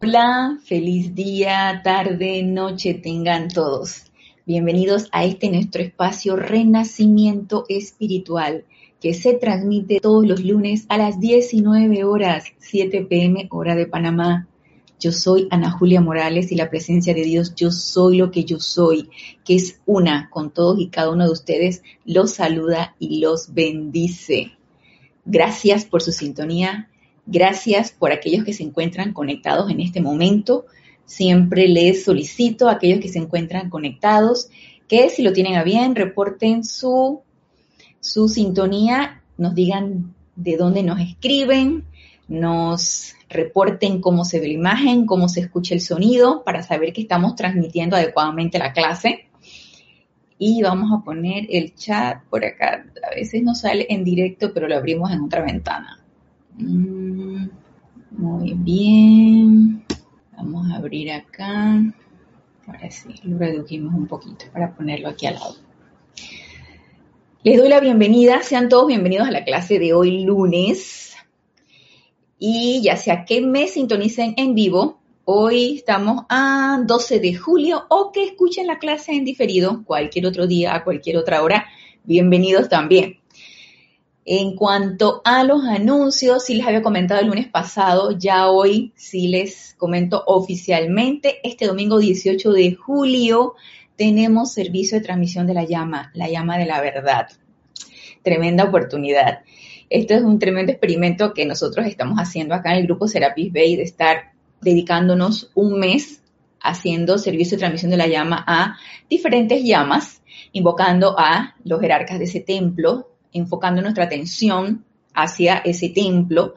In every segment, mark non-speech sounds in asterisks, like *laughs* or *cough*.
Hola, feliz día, tarde, noche tengan todos. Bienvenidos a este nuestro espacio Renacimiento Espiritual que se transmite todos los lunes a las 19 horas, 7 pm hora de Panamá. Yo soy Ana Julia Morales y la presencia de Dios, yo soy lo que yo soy, que es una con todos y cada uno de ustedes, los saluda y los bendice. Gracias por su sintonía, Gracias por aquellos que se encuentran conectados en este momento. Siempre les solicito a aquellos que se encuentran conectados que si lo tienen a bien, reporten su, su sintonía, nos digan de dónde nos escriben, nos reporten cómo se ve la imagen, cómo se escucha el sonido, para saber que estamos transmitiendo adecuadamente la clase. Y vamos a poner el chat por acá. A veces no sale en directo, pero lo abrimos en otra ventana. Mm, muy bien. Vamos a abrir acá. Ahora sí, lo redujimos un poquito para ponerlo aquí al lado. Les doy la bienvenida, sean todos bienvenidos a la clase de hoy lunes. Y ya sea que me sintonicen en vivo, hoy estamos a 12 de julio o que escuchen la clase en diferido cualquier otro día, a cualquier otra hora, bienvenidos también. En cuanto a los anuncios, sí les había comentado el lunes pasado, ya hoy sí les comento oficialmente, este domingo 18 de julio tenemos servicio de transmisión de la llama, la llama de la verdad. Tremenda oportunidad. Esto es un tremendo experimento que nosotros estamos haciendo acá en el grupo Serapis Bay de estar dedicándonos un mes haciendo servicio de transmisión de la llama a diferentes llamas, invocando a los jerarcas de ese templo, enfocando nuestra atención hacia ese templo.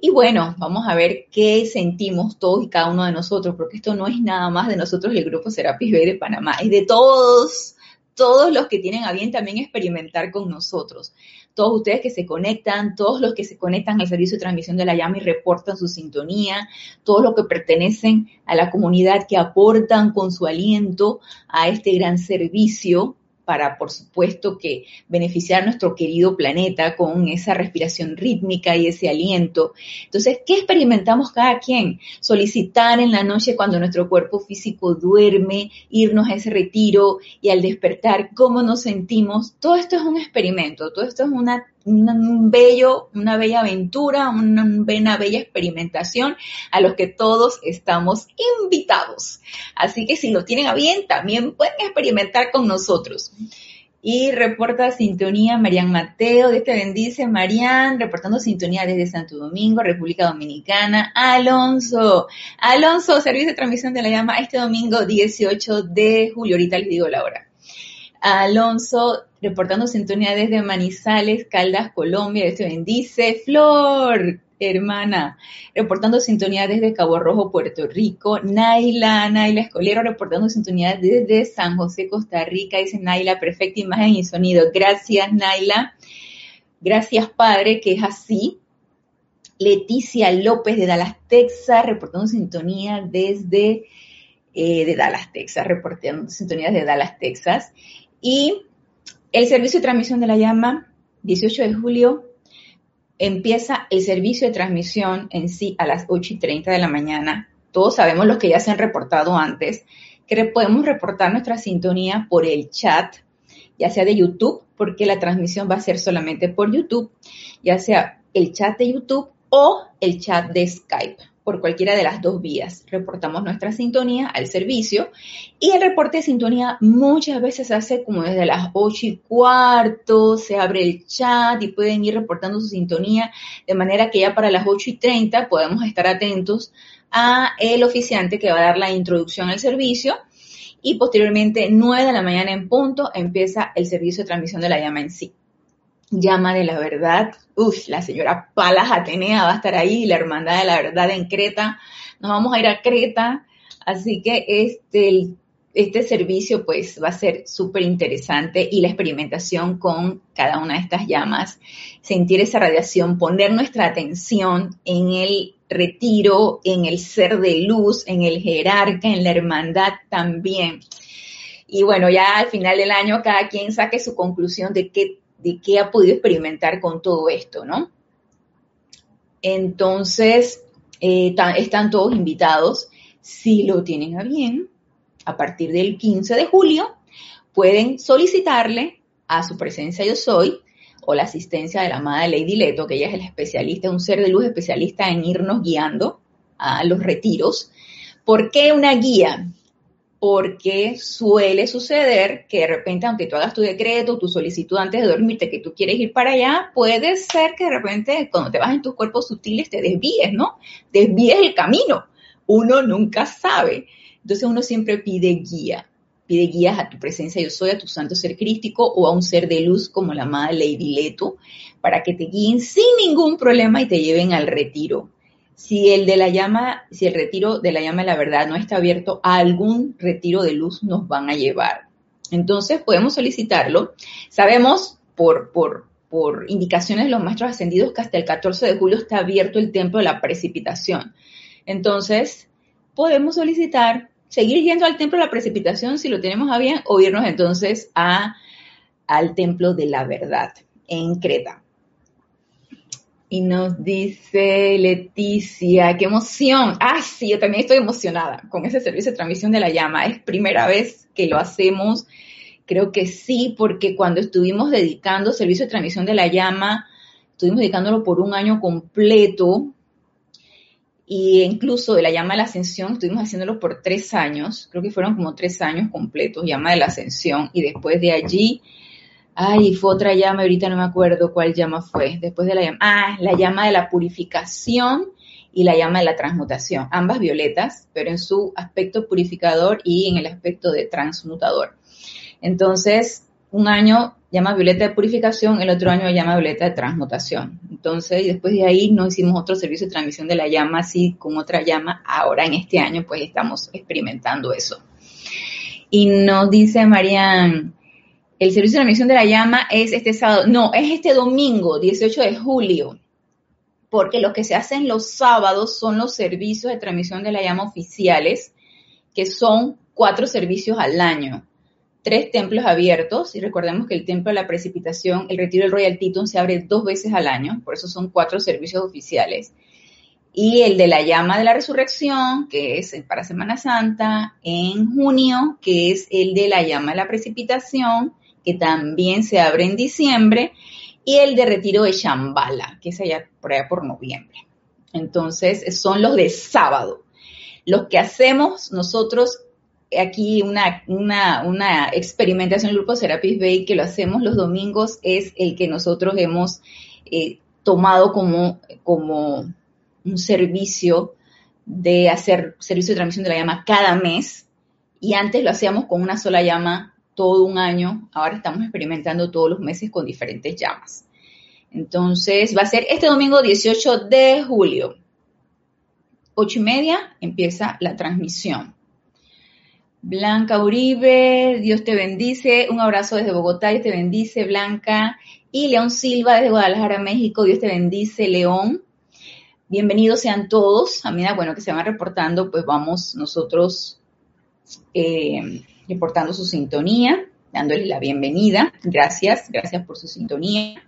Y bueno, vamos a ver qué sentimos todos y cada uno de nosotros, porque esto no es nada más de nosotros el grupo Serapis Bay de Panamá, es de todos, todos los que tienen a bien también experimentar con nosotros. Todos ustedes que se conectan, todos los que se conectan al servicio de transmisión de la llama y reportan su sintonía, todos los que pertenecen a la comunidad que aportan con su aliento a este gran servicio para, por supuesto, que beneficiar nuestro querido planeta con esa respiración rítmica y ese aliento. Entonces, ¿qué experimentamos cada quien? Solicitar en la noche cuando nuestro cuerpo físico duerme, irnos a ese retiro y al despertar, cómo nos sentimos. Todo esto es un experimento, todo esto es una un bello, una bella aventura, una, una, bella experimentación a los que todos estamos invitados. Así que si lo tienen a bien, también pueden experimentar con nosotros. Y reporta sintonía Marian Mateo, de este bendice Marian, reportando sintonía desde Santo Domingo, República Dominicana. Alonso, Alonso, servicio de transmisión de la llama este domingo 18 de julio, ahorita les digo la hora. Alonso, reportando sintonía desde Manizales, Caldas, Colombia, este bendice. Flor, hermana, reportando sintonía desde Cabo Rojo, Puerto Rico. Naila, Naila Escolero, reportando sintonía desde San José, Costa Rica. Dice Naila, perfecta imagen y sonido. Gracias, Naila. Gracias, Padre, que es así. Leticia López de Dallas, Texas, reportando sintonía desde eh, de Dallas, Texas, reportando sintonías de Dallas, Texas. Y el servicio de transmisión de la llama, 18 de julio, empieza el servicio de transmisión en sí a las 8 y 30 de la mañana. Todos sabemos los que ya se han reportado antes, que podemos reportar nuestra sintonía por el chat, ya sea de YouTube, porque la transmisión va a ser solamente por YouTube, ya sea el chat de YouTube o el chat de Skype por cualquiera de las dos vías. Reportamos nuestra sintonía al servicio y el reporte de sintonía muchas veces se hace como desde las 8 y cuarto, se abre el chat y pueden ir reportando su sintonía de manera que ya para las 8 y 30 podemos estar atentos a el oficiante que va a dar la introducción al servicio y posteriormente 9 de la mañana en punto empieza el servicio de transmisión de la llama en sí llama de la verdad. Uf, la señora Palas Atenea va a estar ahí, la hermandad de la verdad en Creta. Nos vamos a ir a Creta, así que este, este servicio pues va a ser súper interesante y la experimentación con cada una de estas llamas, sentir esa radiación, poner nuestra atención en el retiro, en el ser de luz, en el jerarca, en la hermandad también. Y bueno, ya al final del año cada quien saque su conclusión de qué de qué ha podido experimentar con todo esto, ¿no? Entonces, Eh, están todos invitados. Si lo tienen a bien, a partir del 15 de julio, pueden solicitarle a su presencia yo soy o la asistencia de la amada Lady Leto, que ella es el especialista, un ser de luz especialista en irnos guiando a los retiros. ¿Por qué una guía? Porque suele suceder que de repente, aunque tú hagas tu decreto, tu solicitud antes de dormirte, que tú quieres ir para allá, puede ser que de repente cuando te vas en tus cuerpos sutiles te desvíes, ¿no? Desvíes el camino. Uno nunca sabe. Entonces uno siempre pide guía pide guías a tu presencia yo soy, a tu santo ser crístico o a un ser de luz como la amada Lady Leto, para que te guíen sin ningún problema y te lleven al retiro. Si el de la llama, si el retiro de la llama de la verdad no está abierto, a algún retiro de luz nos van a llevar. Entonces podemos solicitarlo. Sabemos por, por, por indicaciones de los maestros ascendidos que hasta el 14 de julio está abierto el templo de la precipitación. Entonces, podemos solicitar seguir yendo al templo de la precipitación si lo tenemos a bien o irnos entonces a, al templo de la verdad en Creta. Y nos dice Leticia, qué emoción. Ah, sí, yo también estoy emocionada con ese servicio de transmisión de la llama. Es primera vez que lo hacemos. Creo que sí, porque cuando estuvimos dedicando servicio de transmisión de la llama, estuvimos dedicándolo por un año completo y incluso de la llama de la ascensión estuvimos haciéndolo por tres años, creo que fueron como tres años completos, llama de la ascensión, y después de allí, ay, fue otra llama, ahorita no me acuerdo cuál llama fue, después de la llama, ah, la llama de la purificación y la llama de la transmutación, ambas violetas, pero en su aspecto purificador y en el aspecto de transmutador. Entonces, un año llama violeta de purificación, el otro año llama violeta de transmutación. Entonces, después de ahí no hicimos otro servicio de transmisión de la llama así con otra llama. Ahora en este año pues estamos experimentando eso. Y nos dice Marian, el servicio de transmisión de la llama es este sábado, no, es este domingo, 18 de julio, porque lo que se hacen los sábados son los servicios de transmisión de la llama oficiales, que son cuatro servicios al año. Tres templos abiertos y recordemos que el templo de la precipitación, el retiro del Royal Teton se abre dos veces al año, por eso son cuatro servicios oficiales. Y el de la llama de la resurrección, que es para Semana Santa, en junio, que es el de la llama de la precipitación, que también se abre en diciembre, y el de retiro de Shambhala, que es allá por allá por noviembre. Entonces, son los de sábado. Los que hacemos nosotros aquí una, una, experimentación en el grupo Serapis Bay que lo hacemos los domingos es el que nosotros hemos eh, tomado como, como un servicio de hacer servicio de transmisión de la llama cada mes y antes lo hacíamos con una sola llama todo un año, ahora estamos experimentando todos los meses con diferentes llamas. Entonces va a ser este domingo 18 de julio, 8 y media empieza la transmisión. Blanca Uribe, Dios te bendice. Un abrazo desde Bogotá, Dios te bendice, Blanca. Y León Silva desde Guadalajara, México, Dios te bendice, León. Bienvenidos sean todos. A medida, bueno, que se van reportando, pues vamos nosotros eh, reportando su sintonía, dándoles la bienvenida. Gracias, gracias por su sintonía.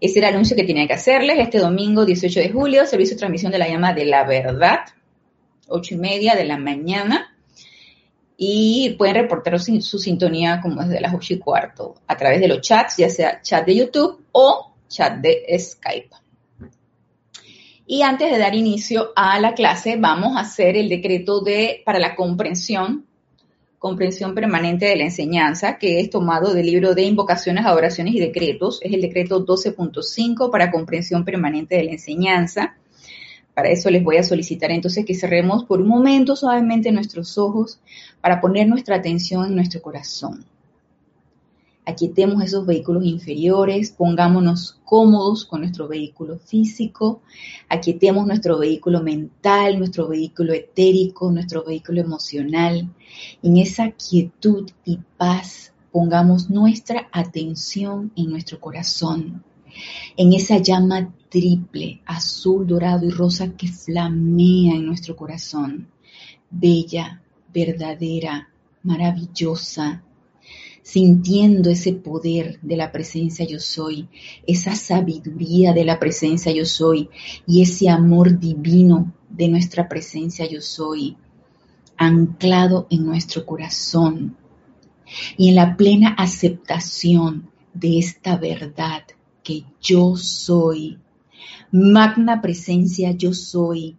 Ese era el anuncio que tenía que hacerles este domingo 18 de julio, servicio de transmisión de la llama de la verdad, ocho y media de la mañana y pueden reportar su, sintonía como desde las 8 y cuarto a través de los chats, ya sea chat de YouTube o chat de Skype. Y antes de dar inicio a la clase, vamos a hacer el decreto de, para la comprensión, comprensión permanente de la enseñanza, que es tomado del libro de invocaciones, adoraciones y decretos. Es el decreto 12.5 para comprensión permanente de la enseñanza. Para eso les voy a solicitar entonces que cerremos por un momento suavemente nuestros ojos para poner nuestra atención en nuestro corazón. Aquietemos esos vehículos inferiores, pongámonos cómodos con nuestro vehículo físico, aquietemos nuestro vehículo mental, nuestro vehículo etérico, nuestro vehículo emocional. En esa quietud y paz pongamos nuestra atención en nuestro corazón en esa llama triple, azul, dorado y rosa que flamea en nuestro corazón, bella, verdadera, maravillosa. Sintiendo ese poder de la presencia yo soy, esa sabiduría de la presencia yo soy y ese amor divino de nuestra presencia yo soy, anclado en nuestro corazón y en la plena aceptación de esta verdad que yo soy. Magna presencia yo soy,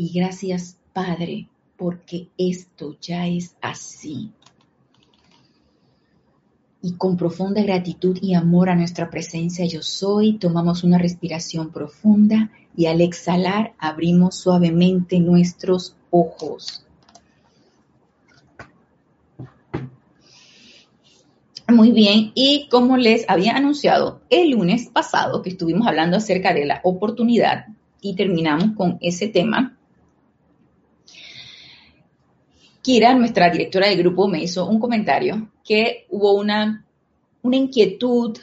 Y gracias, Padre, porque esto ya es así. Y con profunda gratitud y amor a nuestra presencia yo soy, tomamos una respiración profunda y al exhalar abrimos suavemente nuestros ojos. Muy bien, y como les había anunciado el lunes pasado que estuvimos hablando acerca de la oportunidad y terminamos con ese tema, Kira, nuestra directora del grupo, me hizo un comentario que hubo una, una inquietud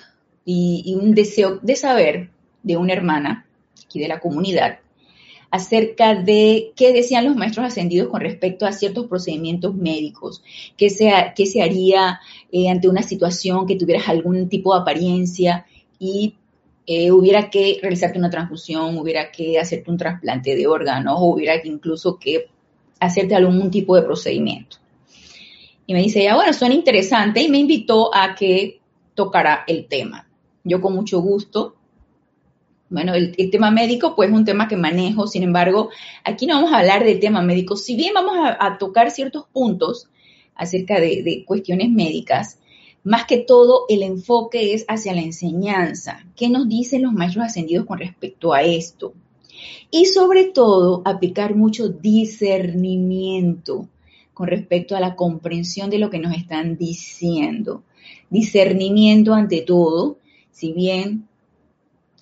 y, un deseo de saber de una hermana aquí de la comunidad acerca de qué decían los maestros ascendidos con respecto a ciertos procedimientos médicos, qué se, qué se haría eh, ante una situación que tuvieras algún tipo de apariencia y eh, hubiera que realizarte una transfusión, hubiera que hacerte un trasplante de órganos, o hubiera que incluso que hacerte algún tipo de procedimiento. Y me dice, ya bueno, suena interesante y me invitó a que tocara el tema. Yo con mucho gusto. Bueno, el, tema médico pues es un tema que manejo, sin embargo, aquí no vamos a hablar del tema médico, si bien vamos a, tocar ciertos puntos acerca de, de cuestiones médicas, más que todo el enfoque es hacia la enseñanza. ¿Qué nos dicen los maestros ascendidos con respecto a esto? Y sobre todo, aplicar mucho discernimiento con respecto a la comprensión de lo que nos están diciendo. Discernimiento ante todo, si bien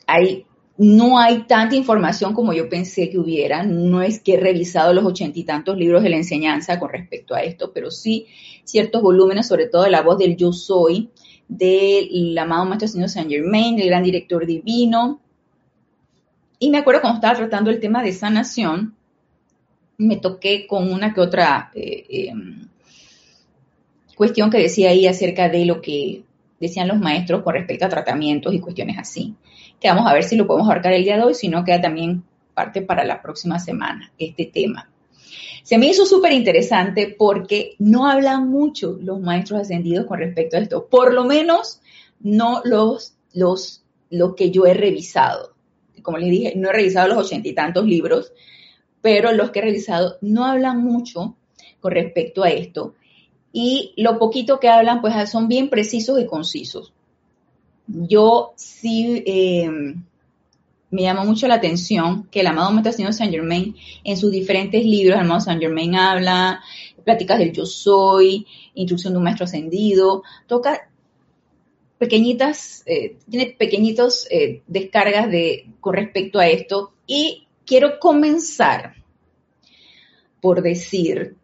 hay, no hay tanta información como yo pensé que hubiera, no es que he revisado los ochenta y tantos libros de la enseñanza con respecto a esto, pero sí ciertos volúmenes, sobre todo la voz del yo soy, del amado Maestro Señor Saint Germain, del gran director divino, y me acuerdo cuando estaba tratando el tema de sanación, me toqué con una que otra eh, em, cuestión que decía ahí acerca de lo que decían los maestros con respecto a tratamientos y cuestiones así. Que vamos a ver si lo podemos abarcar el día de hoy, si no queda también parte para la próxima semana este tema. Se me hizo súper interesante porque no hablan mucho los maestros ascendidos con respecto a esto, por lo menos no los, los, lo que yo he revisado como les dije, no he revisado los ochenta y tantos libros, pero los que he revisado no hablan mucho con respecto a esto. Y lo poquito que hablan, pues son bien precisos y concisos. Yo sí eh, me llama mucho la atención que el amado Maestro Saint Germain, en sus diferentes libros, el amado Saint Germain habla, pláticas del yo soy, instrucción de un maestro ascendido, toca pequeñitas, eh, tiene pequeñitos eh, descargas de, con respecto a esto y quiero comenzar por decir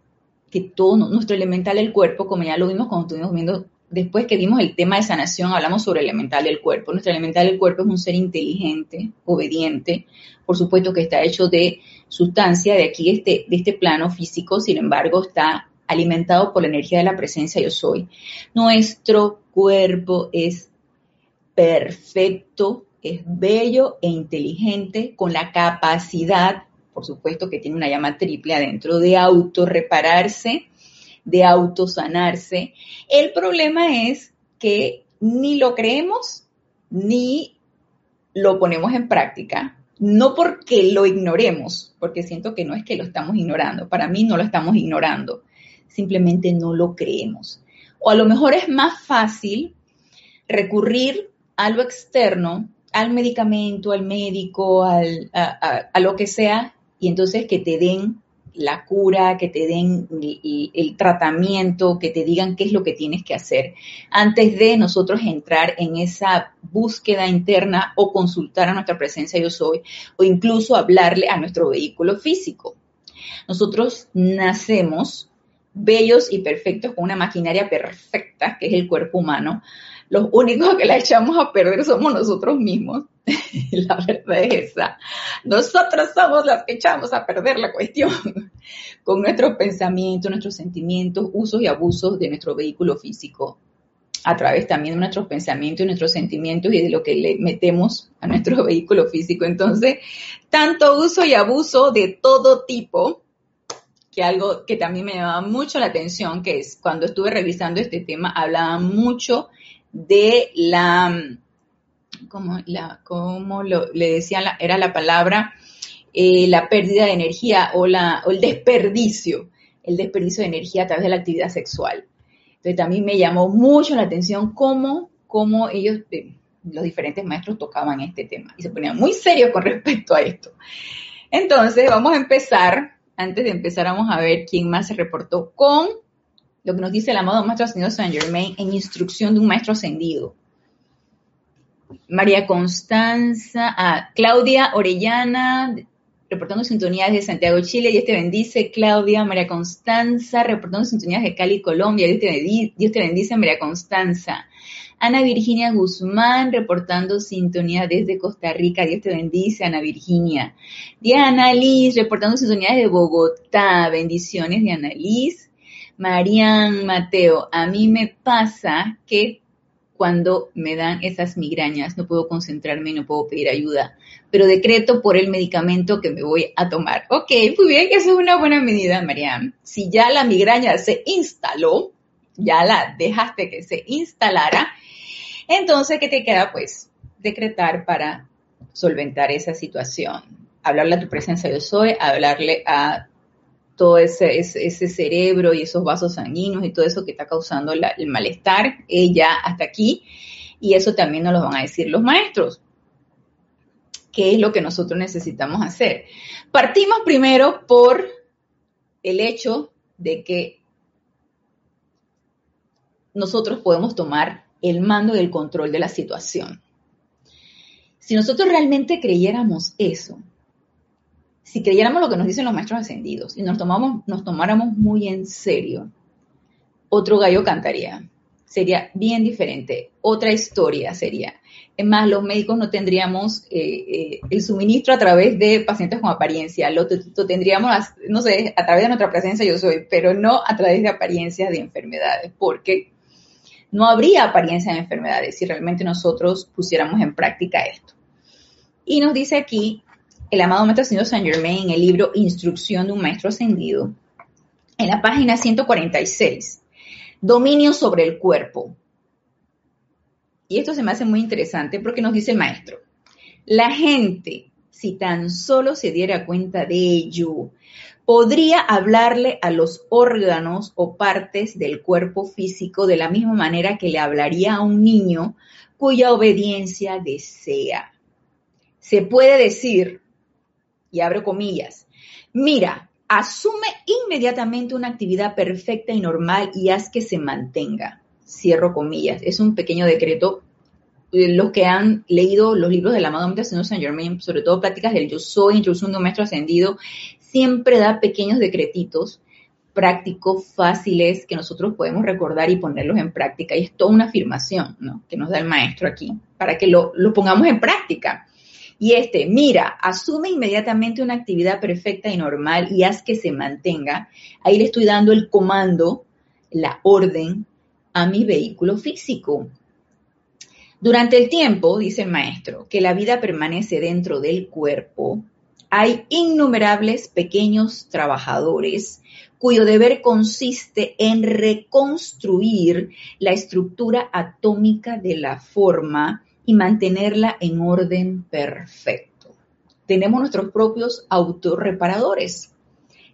que todo nuestro elemental del cuerpo, como ya lo vimos cuando estuvimos viendo, después que vimos el tema de sanación, hablamos sobre el elemental del cuerpo. Nuestro elemental del cuerpo es un ser inteligente, obediente, por supuesto que está hecho de sustancia de aquí, este, de este plano físico, sin embargo, está alimentado por la energía de la presencia yo soy. Nuestro cuerpo es perfecto, es bello e inteligente, con la capacidad, por supuesto que tiene una llama triple adentro, de autorrepararse, de autosanarse. El problema es que ni lo creemos ni lo ponemos en práctica. No porque lo ignoremos, porque siento que no es que lo estamos ignorando. Para mí no lo estamos ignorando. Simplemente no lo creemos. O a lo mejor es más fácil recurrir a lo externo, al medicamento, al médico, al, a, a lo que sea, y entonces que te den la cura, que te den el, tratamiento, que te digan qué es lo que tienes que hacer, antes de nosotros entrar en esa búsqueda interna o consultar a nuestra presencia yo soy, o incluso hablarle a nuestro vehículo físico. Nosotros nacemos bellos y perfectos con una maquinaria perfecta, que es el cuerpo humano. Los únicos que la echamos a perder somos nosotros mismos. *laughs* la verdad es esa. Nosotros somos las que echamos a perder la cuestión *laughs* con nuestros pensamientos, nuestros sentimientos, usos y abusos de nuestro vehículo físico a través también de nuestros pensamientos nuestros sentimientos y de lo que le metemos a nuestro *laughs* vehículo físico. Entonces, tanto uso y abuso de todo tipo, que algo que también me llamaba mucho la atención, que es cuando estuve revisando este tema, hablaba mucho de la como, la, como le decían, era la palabra, eh, la pérdida de energía o, la, o el desperdicio, el desperdicio de energía a través de la actividad sexual. Entonces también me llamó mucho la atención cómo, cómo ellos, eh, los diferentes maestros tocaban este tema y se ponían muy serios con respecto a esto. Entonces vamos a empezar, antes de empezar vamos a ver quién más se reportó con lo que nos dice el amado Maestro Ascendido Saint Germain en instrucción de un Maestro Ascendido. María Constanza, ah, Claudia Orellana, reportando sintonías de Santiago, Chile, Dios te bendice, Claudia, María Constanza, reportando sintonías de Cali, Colombia, Dios te bendice, María Constanza. Ana Virginia Guzmán, reportando sintonía desde Costa Rica, Dios te bendice, Ana Virginia. Diana Liz, reportando sintonías de Bogotá, bendiciones, Diana Liz. Marian Mateo, a mí me pasa que cuando me dan esas migrañas, no puedo concentrarme y no puedo pedir ayuda, pero decreto por el medicamento que me voy a tomar. Ok, muy bien, esa es una buena medida, Mariam. Si ya la migraña se instaló, ya la dejaste que se instalara, entonces, ¿qué te queda? Pues decretar para solventar esa situación. Hablarle a tu presencia yo soy, hablarle a todo ese, cerebro y esos vasos sanguíneos y todo eso que está causando el malestar ya hasta aquí. Y eso también nos lo van a decir los maestros. ¿Qué es lo que nosotros necesitamos hacer? Partimos primero por el hecho de que nosotros podemos tomar el mando y el control de la situación. Si nosotros realmente creyéramos eso, si creyéramos lo que nos dicen los maestros ascendidos y nos, tomáramos muy en serio, otro gallo cantaría. Sería bien diferente. Otra historia sería. Es más, los médicos no tendríamos eh, eh, el suministro a través de pacientes con apariencia. Lo, tendríamos, no sé, a través de nuestra presencia yo soy, pero no a través de apariencias de enfermedades, porque no habría apariencia de enfermedades si realmente nosotros pusiéramos en práctica esto. Y nos dice aquí el amado Maestro Ascendido Saint Germain en el libro Instrucción de un Maestro Ascendido, en la página 146, Dominio sobre el cuerpo. Y esto se me hace muy interesante porque nos dice el maestro, la gente, si tan solo se diera cuenta de ello, podría hablarle a los órganos o partes del cuerpo físico de la misma manera que le hablaría a un niño cuya obediencia desea. Se puede decir, y abro comillas, mira, asume inmediatamente una actividad perfecta y normal y haz que se mantenga. Cierro comillas. Es un pequeño decreto. Eh, los que han leído los libros del amado Maestro Señor Saint Germain, sobre todo prácticas del yo soy, de un maestro ascendido, siempre da pequeños decretitos prácticos, fáciles, que nosotros podemos recordar y ponerlos en práctica. Y es toda una afirmación ¿no? que nos da el maestro aquí, para que lo, lo pongamos en práctica. Y este, mira, asume inmediatamente una actividad perfecta y normal y haz que se mantenga. Ahí le estoy dando el comando, la orden a mi vehículo físico. Durante el tiempo, dice el maestro, que la vida permanece dentro del cuerpo, hay innumerables pequeños trabajadores cuyo deber consiste en reconstruir la estructura atómica de la forma y mantenerla en orden perfecto. Tenemos nuestros propios autorreparadores.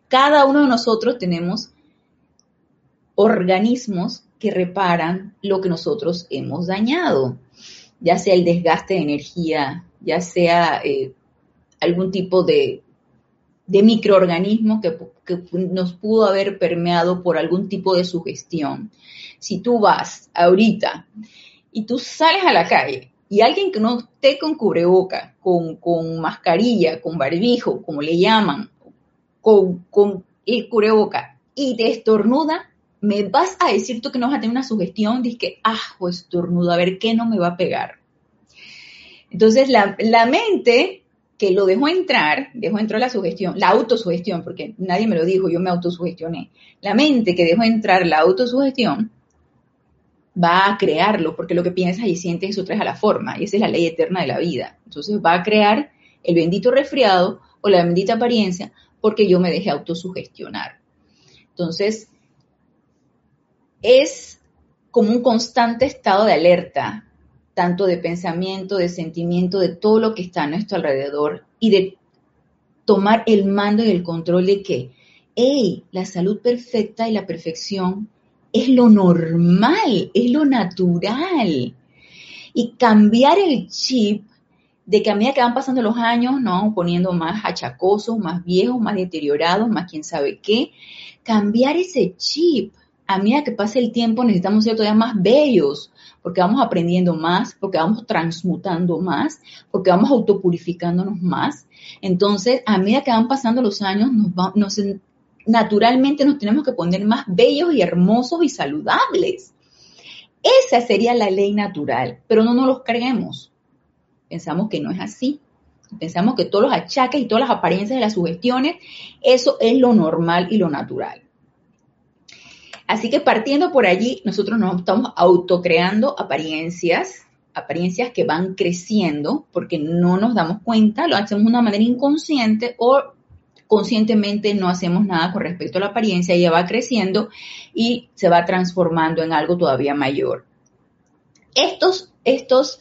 Cada uno de nosotros tenemos organismos que reparan lo que nosotros hemos dañado, ya sea el desgaste de energía, ya sea eh, algún tipo de de microorganismos que, nos pudo haber permeado por algún tipo de sugestión. Si tú vas ahorita y tú sales a la calle y alguien que no esté con cubreboca, con, con mascarilla, con barbijo, como le llaman, con, con el cubreboca y te estornuda, me vas a decir tú que no vas a tener una sugestión, dices que, ah, pues estornudo, a ver qué no me va a pegar. Entonces la, la mente que lo dejó entrar, dejó entrar la sugestión, la autosugestión, porque nadie me lo dijo, yo me autosugestioné. La mente que dejó entrar la autosugestión va a crearlo, porque lo que piensas y sientes eso trae a la forma, y esa es la ley eterna de la vida. Entonces va a crear el bendito resfriado o la bendita apariencia, porque yo me dejé autosugestionar. Entonces, es como un constante estado de alerta tanto de pensamiento, de sentimiento, de todo lo que está a nuestro alrededor y de tomar el mando y el control de que, hey, la salud perfecta y la perfección es lo normal, es lo natural. Y cambiar el chip de que a medida que van pasando los años, ¿no? Poniendo más achacosos, más viejos, más deteriorados, más quién sabe qué. Cambiar ese chip. A medida que pase el tiempo necesitamos ser todavía más bellos, porque vamos aprendiendo más, porque vamos transmutando más, porque vamos autopurificándonos más. Entonces, a medida que van pasando los años, naturalmente nos tenemos que poner más bellos y hermosos y saludables. Esa sería la ley natural, pero no nos los creemos. Pensamos que no es así. Pensamos que todos los achaques y todas las apariencias de las sugestiones, eso es lo normal y lo natural. Así que partiendo por allí, nosotros nos estamos autocreando apariencias, apariencias que van creciendo porque no nos damos cuenta, lo hacemos de una manera inconsciente o conscientemente no hacemos nada con respecto a la apariencia, ella va creciendo y se va transformando en algo todavía mayor. Estos, estos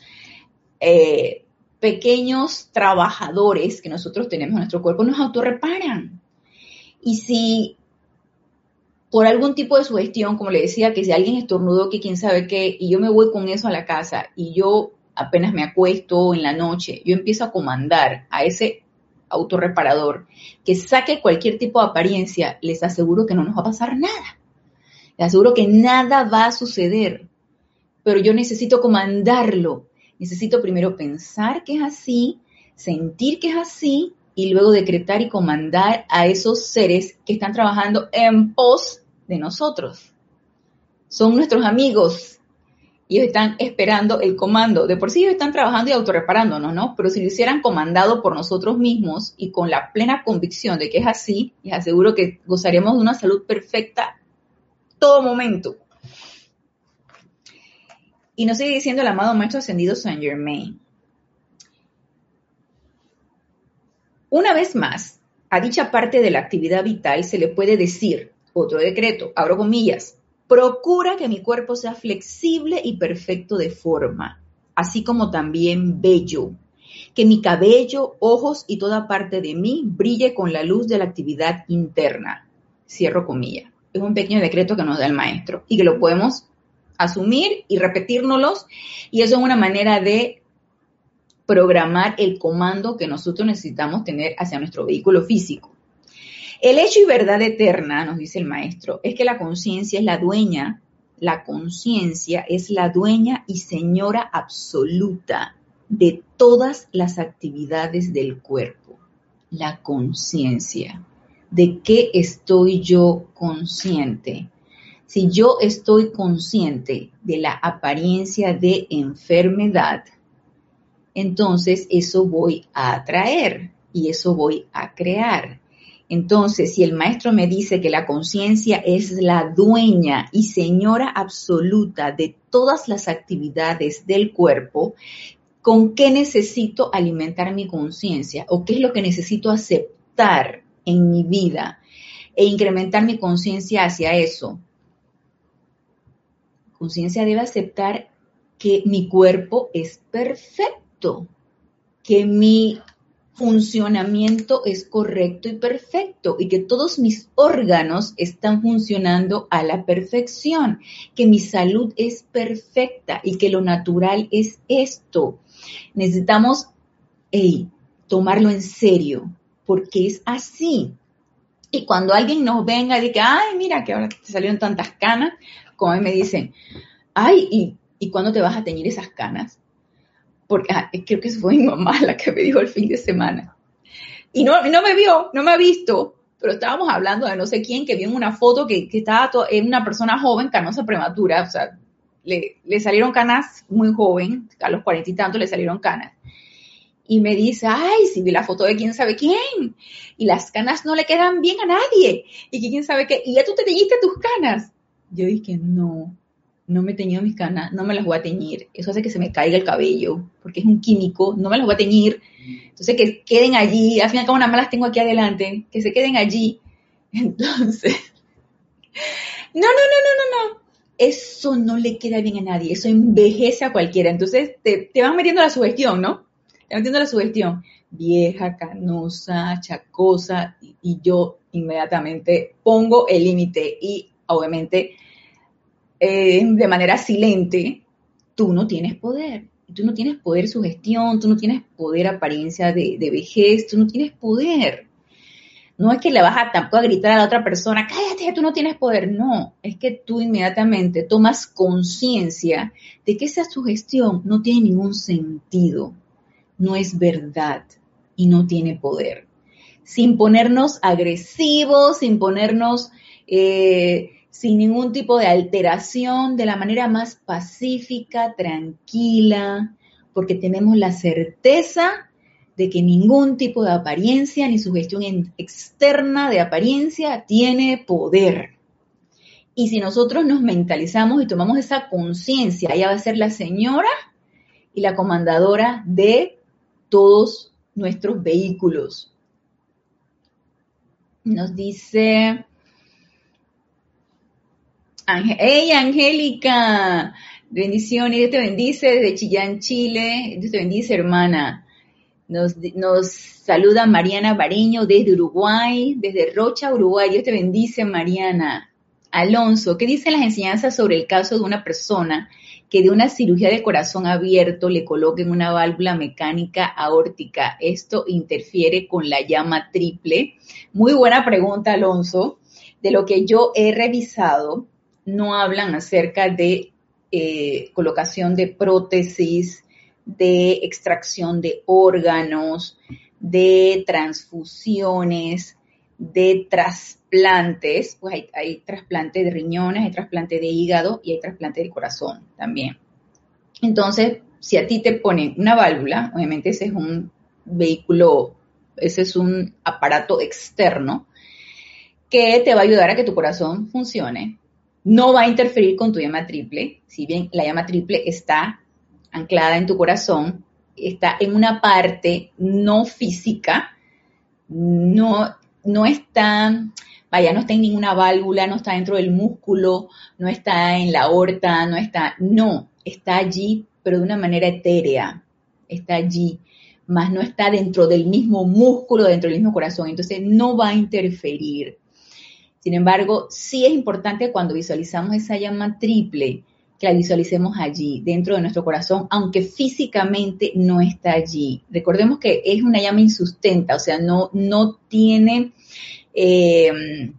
eh, pequeños trabajadores que nosotros tenemos en nuestro cuerpo nos autorreparan. Y si por algún tipo de sugestión, como le decía, que si alguien estornudó, que quién sabe qué, y yo me voy con eso a la casa y yo apenas me acuesto en la noche, yo empiezo a comandar a ese autorreparador que saque cualquier tipo de apariencia, les aseguro que no nos va a pasar nada. Les aseguro que nada va a suceder. Pero yo necesito comandarlo. Necesito primero pensar que es así, sentir que es así y luego decretar y comandar a esos seres que están trabajando en pos de nosotros. Son nuestros amigos. Y ellos están esperando el comando. De por sí ellos están trabajando y autorreparándonos, ¿no? Pero si lo hicieran comandado por nosotros mismos y con la plena convicción de que es así, les aseguro que gozaríamos de una salud perfecta todo momento. Y nos sigue diciendo el amado Maestro Ascendido Saint Germain. Una vez más, a dicha parte de la actividad vital se le puede decir otro decreto, abro comillas, procura que mi cuerpo sea flexible y perfecto de forma, así como también bello, que mi cabello, ojos y toda parte de mí brille con la luz de la actividad interna. Cierro comillas. Es un pequeño decreto que nos da el maestro y que lo podemos asumir y repetírnoslos y eso es una manera de programar el comando que nosotros necesitamos tener hacia nuestro vehículo físico. El hecho y verdad eterna, nos dice el maestro, es que la conciencia es la dueña, la conciencia es la dueña y señora absoluta de todas las actividades del cuerpo. La conciencia. ¿De qué estoy yo consciente? Si yo estoy consciente de la apariencia de enfermedad, entonces eso voy a atraer y eso voy a crear. Entonces, si el maestro me dice que la conciencia es la dueña y señora absoluta de todas las actividades del cuerpo, ¿con qué necesito alimentar mi conciencia? ¿O qué es lo que necesito aceptar en mi vida? e incrementar mi conciencia hacia eso. Conciencia debe aceptar que mi cuerpo es perfecto, que mi funcionamiento es correcto y perfecto y que todos mis órganos están funcionando a la perfección, que mi salud es perfecta y que lo natural es esto. Necesitamos tomarlo en serio porque es así. Y cuando alguien nos venga y diga, ay, mira que ahora te salieron tantas canas, como me dicen, ay, ¿y, ¿y cuándo te vas a teñir esas canas? Porque ah, creo que fue mi mamá *laughs* la que me dijo el fin de semana. Y no, no me vio, no me ha visto, pero estábamos hablando de no sé quién que vio en una foto que, que estaba en una persona joven, canosa prematura, o sea, le, le salieron canas muy joven, a los cuarenta y tantos le salieron canas. Y me dice, ay, si vi la foto de quién sabe quién, y las canas no le quedan bien a nadie, y quién sabe qué, y ya tú te teñiste tus canas. Yo dije, no, no me he teñido mis canas, no me las voy a teñir. Eso hace que se me caiga el cabello, porque es un químico, no me las voy a teñir. Entonces, que queden allí, al fin y al cabo nada más las tengo aquí adelante, que se queden allí. Entonces, *laughs* no, no, no, no, no, no. Eso no le queda bien a nadie, eso envejece a cualquiera. Entonces, te, te van metiendo la sugestión, ¿no? Te van metiendo la sugestión. Vieja, canosa, chacosa, y yo inmediatamente pongo el límite y obviamente eh, de manera silente, tú no tienes poder. Tú no tienes poder sugestión, tú no tienes poder apariencia de, vejez, tú no tienes poder. No es que le vas a tampoco a gritar a la otra persona, cállate, tú no tienes poder. No, es que tú inmediatamente tomas conciencia de que esa sugestión no tiene ningún sentido, no es verdad y no tiene poder. Sin ponernos agresivos, sin ponernos eh, sin ningún tipo de alteración, de la manera más pacífica, tranquila, porque tenemos la certeza de que ningún tipo de apariencia ni sugestión externa de apariencia tiene poder. Y si nosotros nos mentalizamos y tomamos esa conciencia, ella va a ser la señora y la comandadora de todos nuestros vehículos. Nos dice hey, Angélica, bendiciones, Dios te bendice desde Chillán, Chile, Dios te bendice, hermana. Nos, nos saluda Mariana Bariño desde Uruguay, desde Rocha, Uruguay, Dios te bendice, Mariana. Alonso, ¿qué dicen las enseñanzas sobre el caso de una persona que de una cirugía de corazón abierto le coloquen una válvula mecánica aórtica? ¿Esto interfiere con la llama triple? Muy buena pregunta, Alonso. De lo que yo he revisado, no hablan acerca de eh, colocación de prótesis, de extracción de órganos, de transfusiones, de trasplantes, pues hay, hay trasplante de riñones, hay trasplante de hígado y hay trasplante de corazón también. Entonces, si a ti te ponen una válvula, obviamente ese es un vehículo, ese es un aparato externo que te va a ayudar a que tu corazón funcione, no va a interferir con tu llama triple, si bien la llama triple está anclada en tu corazón, está en una parte no física, no, no está, vaya, no está en ninguna válvula, no está dentro del músculo, no está en la aorta, no está, no, está allí, pero de una manera etérea, está allí, más no está dentro del mismo músculo, dentro del mismo corazón, entonces no va a interferir. Sin embargo, sí es importante cuando visualizamos esa llama triple, que la visualicemos allí, dentro de nuestro corazón, aunque físicamente no está allí. Recordemos que es una llama insustenta, o sea, no, no tiene eh,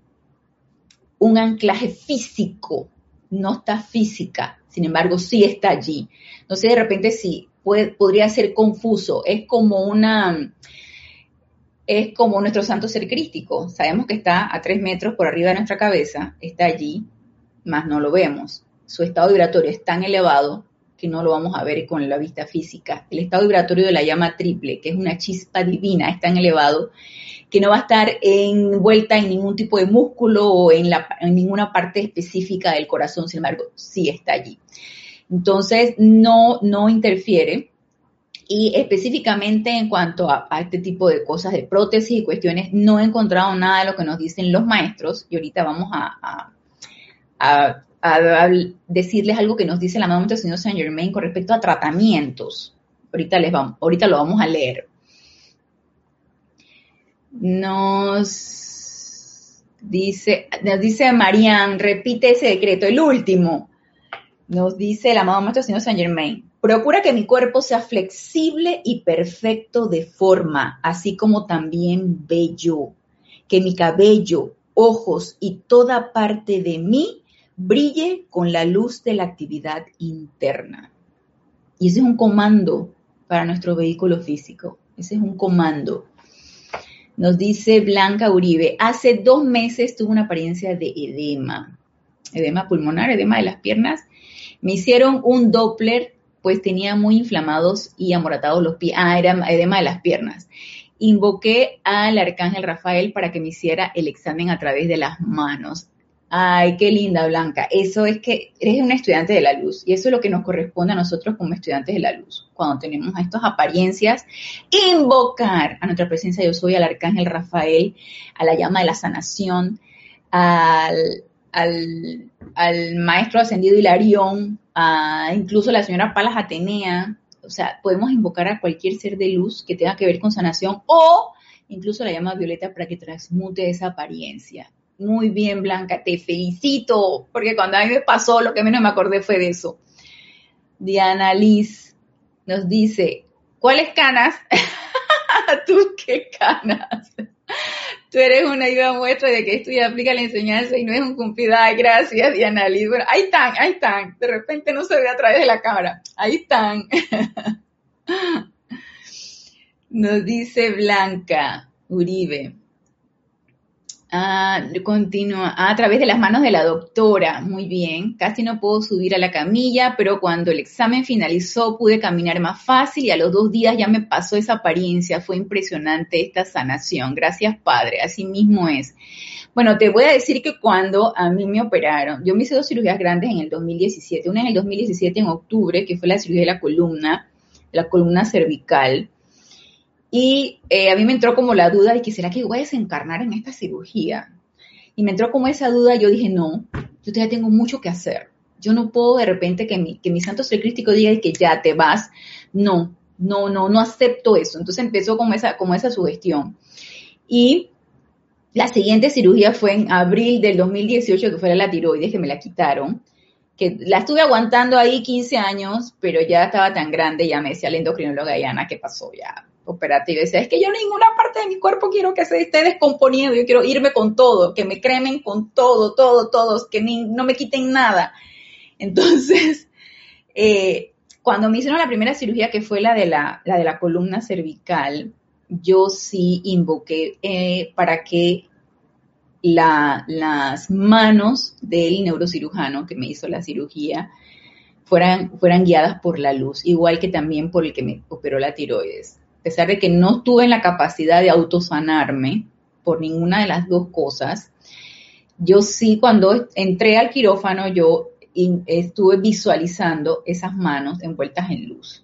un anclaje físico, no está física, sin embargo, sí está allí. No sé, de repente sí, podría ser confuso, es como una es como nuestro santo ser crístico. Sabemos que está a tres metros por arriba de nuestra cabeza, está allí, mas no lo vemos. Su estado vibratorio es tan elevado que no lo vamos a ver con la vista física. El estado vibratorio de la llama triple, que es una chispa divina, es tan elevado que no va a estar envuelta en ningún tipo de músculo o en, en ninguna parte específica del corazón, sin embargo, sí está allí. Entonces, no, no interfiere Y específicamente en cuanto a, este tipo de cosas de prótesis y cuestiones, no he encontrado nada de lo que nos dicen los maestros y ahorita vamos a, decirles algo que nos dice la mamá del señor Saint Germain con respecto a tratamientos. Ahorita, les vamos, ahorita lo vamos a leer. Nos dice, nos dice Marianne, repite ese decreto, el último. Nos dice el amado Maestro Señor Saint Germain. Procura que mi cuerpo sea flexible y perfecto de forma, así como también bello. Que mi cabello, ojos y toda parte de mí brille con la luz de la actividad interna. Y ese es un comando para nuestro vehículo físico. Ese es un comando. Nos dice Blanca Uribe, hace dos meses tuve una apariencia de edema, edema pulmonar, edema de las piernas. Me hicieron un Doppler, pues tenía muy inflamados y amoratados los pies. Ah, era edema de las piernas. Invoqué al arcángel Rafael para que me hiciera el examen a través de las manos. Ay, qué linda, Blanca. Eso es que eres un estudiante de la luz y eso es lo que nos corresponde a nosotros como estudiantes de la luz. Cuando tenemos estas apariencias, invocar a nuestra presencia yo soy, al arcángel Rafael, a la llama de la sanación, al, al, maestro ascendido Hilarión, a incluso la señora Palas Atenea. O sea, podemos invocar a cualquier ser de luz que tenga que ver con sanación o incluso la llama violeta para que transmute esa apariencia. Muy bien, Blanca, te felicito, porque cuando a mí me pasó, lo que menos me acordé fue de eso. Diana Liz nos dice, ¿cuáles canas? *laughs* ¿Tú qué canas? Tú eres una ayuda muestra de que esto ya aplica la enseñanza y no es un cumplido. Ay, gracias, Diana Liz. Bueno, ahí están, ahí están. De repente no se ve a través de la cámara. Ahí están. *laughs* Nos dice Blanca Uribe. Ah, continúa. a través de las manos de la doctora. Muy bien. Casi no puedo subir a la camilla, pero cuando el examen finalizó pude caminar más fácil y a los dos días ya me pasó esa apariencia. Fue impresionante esta sanación. Gracias, Padre. Así mismo es. Bueno, te voy a decir que cuando a mí me operaron, yo me hice dos cirugías grandes en el 2017. Una en el 2017 en octubre, que fue la cirugía de la columna, la columna cervical y eh, a mí me entró como la duda de que será que voy a desencarnar en esta cirugía. Y me entró como esa duda, yo dije, no, yo todavía tengo mucho que hacer. Yo no puedo de repente que mi, que mi santo ser crístico diga que ya te vas. No, no, no, no acepto eso. Entonces empezó como esa, como esa sugestión. Y la siguiente cirugía fue en abril del 2018, que fue la tiroides, que me la quitaron que la estuve aguantando ahí 15 años, pero ya estaba tan grande, ya me decía la endocrinóloga Diana, ¿qué pasó? Ya, operativa. Decía, es que yo ninguna parte de mi cuerpo quiero que se esté descomponiendo, yo quiero irme con todo, que me cremen con todo, todo, todos, que no me quiten nada. Entonces, *laughs* eh, cuando me hicieron la primera cirugía, que fue la de la, de la columna cervical, yo sí invoqué eh, para que las manos del neurocirujano que me hizo la cirugía fueran, fueran guiadas por la luz, igual que también por el que me operó la tiroides. A pesar de que no tuve la capacidad de autosanarme por ninguna de las dos cosas, yo sí cuando entré al quirófano yo estuve visualizando esas manos envueltas en luz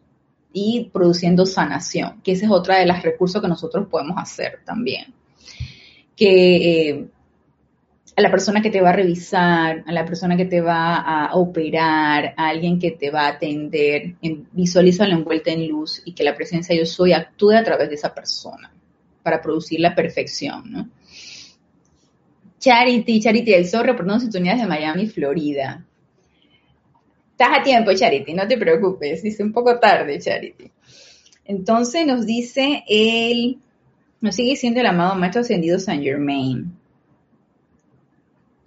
y produciendo sanación, que ese es otra de los recursos que nosotros podemos hacer también. Que eh, la persona que te va a revisar, a la persona que te va a operar, a alguien que te va a atender, visualiza la envuelta en luz y que la presencia yo soy actúe a través de esa persona para producir la perfección, ¿no? Charity, Charity del Zorro, por sintonías de Miami, Florida. Estás a tiempo, Charity, no te preocupes, dice un poco tarde, Charity. Entonces nos dice él, nos sigue siendo el amado Maestro Ascendido Saint Germain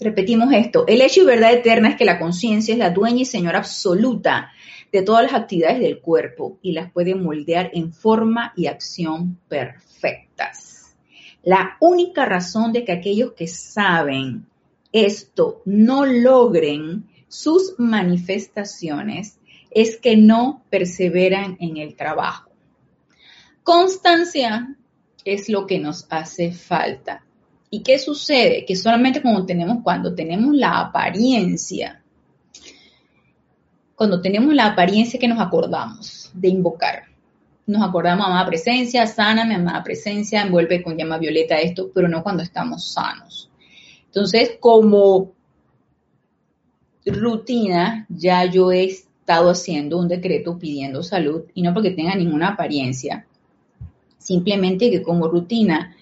Repetimos esto, el hecho y verdad eterna es que la conciencia es la dueña y señora absoluta de todas las actividades del cuerpo y las puede moldear en forma y acción perfectas. La única razón de que aquellos que saben esto no logren sus manifestaciones es que no perseveran en el trabajo. Constancia es lo que nos hace falta. ¿Y qué sucede? Que solamente cuando tenemos, cuando tenemos la apariencia, cuando tenemos la apariencia que nos acordamos de invocar. nos acordamos, amada presencia, sana mi amada presencia, envuelve con llama violeta esto, pero no cuando estamos sanos. Entonces, como rutina, ya yo he estado haciendo un decreto pidiendo salud, y no porque tenga ninguna apariencia, simplemente que como rutina,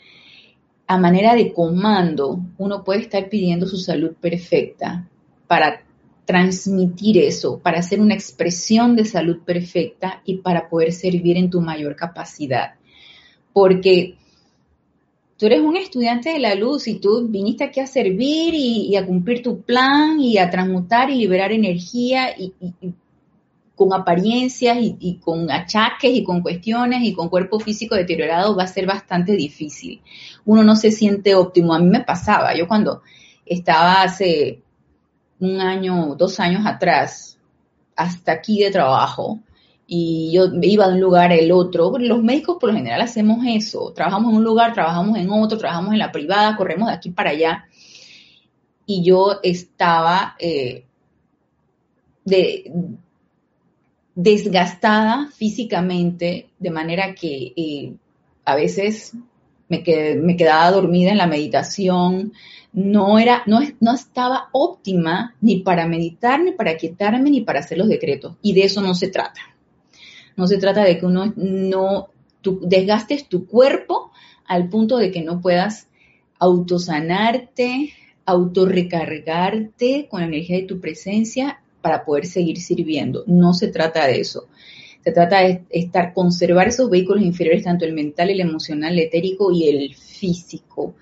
a manera de comando, uno puede estar pidiendo su salud perfecta para transmitir eso, para hacer una expresión de salud perfecta y para poder servir en tu mayor capacidad. Porque tú eres un estudiante de la luz y tú viniste aquí a servir y, a cumplir tu plan y a transmutar y liberar energía y, con apariencias y, con achaques y con cuestiones y con cuerpo físico deteriorado va a ser bastante difícil. Uno no se siente óptimo. A mí me pasaba, yo cuando estaba hace un año, dos años atrás, hasta aquí de trabajo, y yo iba de un lugar al otro. Los médicos por lo general hacemos eso, trabajamos en un lugar, trabajamos en otro, trabajamos en la privada, corremos de aquí para allá. Y yo estaba eh, desgastada físicamente, de manera que eh, a veces me, quedaba dormida en la meditación, no era, no, no estaba óptima ni para meditar, ni para quietarme, ni para hacer los decretos. Y de eso no se trata. No se trata de que uno no desgastes tu cuerpo al punto de que no puedas autosanarte, autorrecargarte con la energía de tu presencia para poder seguir sirviendo. No se trata de eso. Se trata de estar, conservar esos vehículos inferiores, tanto el mental, el emocional, el etérico y el físico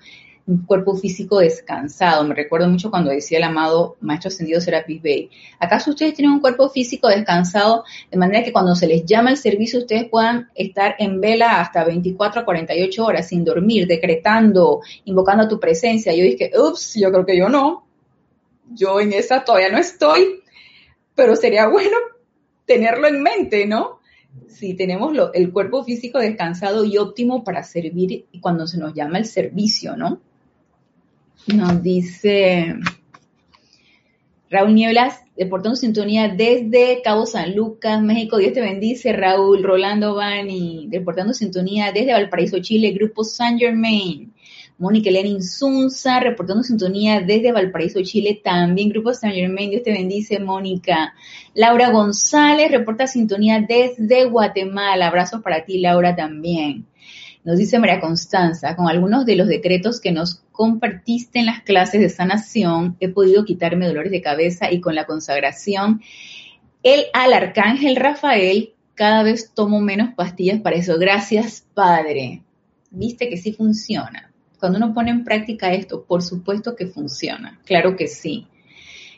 un cuerpo físico descansado. Me recuerdo mucho cuando decía el amado Maestro Ascendido Serapis Bey, ¿acaso ustedes tienen un cuerpo físico descansado de manera que cuando se les llama el servicio ustedes puedan estar en vela hasta 24 a 48 horas sin dormir, decretando, invocando a tu presencia? Yo dije, ups, yo creo que yo no. Yo en esa todavía no estoy, pero sería bueno *laughs* tenerlo en mente, ¿no? si tenemos el cuerpo físico descansado y óptimo para servir cuando se nos llama el servicio, ¿no? Nos dice Raúl Nieblas, deportando sintonía desde Cabo San Lucas, México. Dios te bendice, Raúl. Rolando Bani, deportando sintonía desde Valparaíso, Chile, Grupo San Germain. Mónica Elena Insunza, reportando sintonía desde Valparaíso, Chile, también Grupo San Germain. Dios te bendice, Mónica. Laura González, reporta sintonía desde Guatemala. Abrazos para ti, Laura, también. Nos dice María Constanza, con algunos de los decretos que nos compartiste en las clases de sanación, he podido quitarme dolores de cabeza y con la consagración el al arcángel Rafael, cada vez tomo menos pastillas para eso. Gracias, Padre. Viste que sí funciona. Cuando uno pone en práctica esto, por supuesto que funciona. Claro que sí.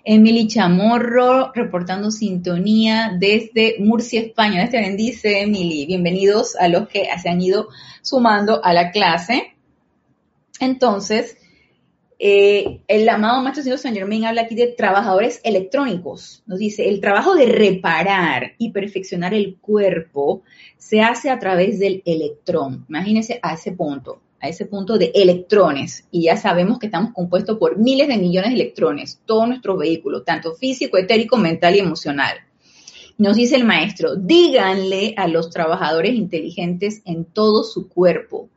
Emily Chamorro, reportando sintonía desde Murcia, España. Dios te bendice, Emily. Bienvenidos a los que se han ido sumando a la clase. Entonces, eh, el amado Maestro Señor San Germain habla aquí de trabajadores electrónicos. Nos dice, el trabajo de reparar y perfeccionar el cuerpo se hace a través del electrón. Imagínense a ese punto a ese punto de electrones y ya sabemos que estamos compuestos por miles de millones de electrones, todo nuestro vehículo, tanto físico, etérico, mental y emocional. Nos dice el maestro, díganle a los trabajadores inteligentes en todo su cuerpo.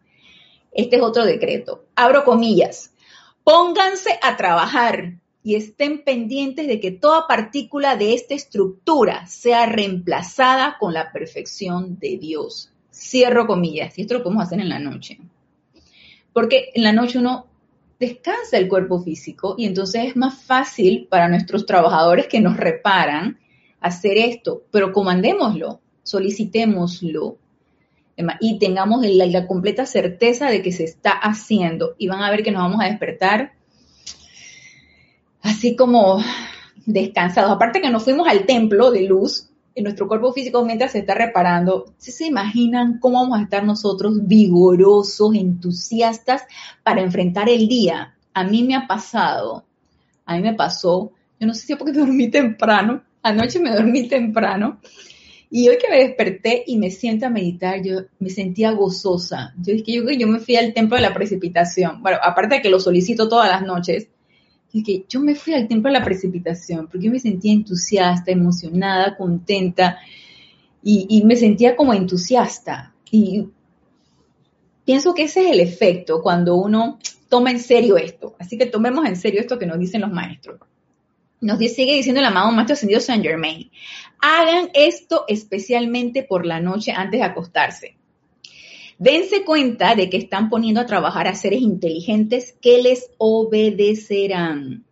Este es otro decreto. Abro comillas. Pónganse a trabajar y estén pendientes de que toda partícula de esta estructura sea reemplazada con la perfección de Dios. Cierro comillas. Y esto lo podemos hacer en la noche porque en la noche uno descansa el cuerpo físico y entonces es más fácil para nuestros trabajadores que nos reparan hacer esto, pero comandémoslo, solicitémoslo y tengamos la, completa certeza de que se está haciendo y van a ver que nos vamos a despertar así como descansados. Aparte que nos fuimos al templo de luz, en nuestro cuerpo físico mientras se está reparando, se imaginan cómo vamos a estar nosotros vigorosos, entusiastas para enfrentar el día? A mí me ha pasado, a mí me pasó, yo no sé si es porque *laughs* dormí temprano, anoche me dormí temprano, y hoy que me desperté y me siento a meditar, yo me sentía gozosa. Yo dije, yo, yo me fui al templo de la precipitación. Bueno, aparte de que lo solicito todas las noches, que yo me fui al templo de la precipitación porque me sentía entusiasta, emocionada, contenta. y, me sentía como entusiasta. Y pienso que ese es el efecto cuando uno toma en serio esto. Así que tomemos en serio esto que nos dicen los maestros. Nos sigue diciendo el amado Maestro Ascendido Saint Germain. Hagan esto especialmente por la noche antes de acostarse. Dense cuenta de que están poniendo a trabajar a seres inteligentes que les obedecerán.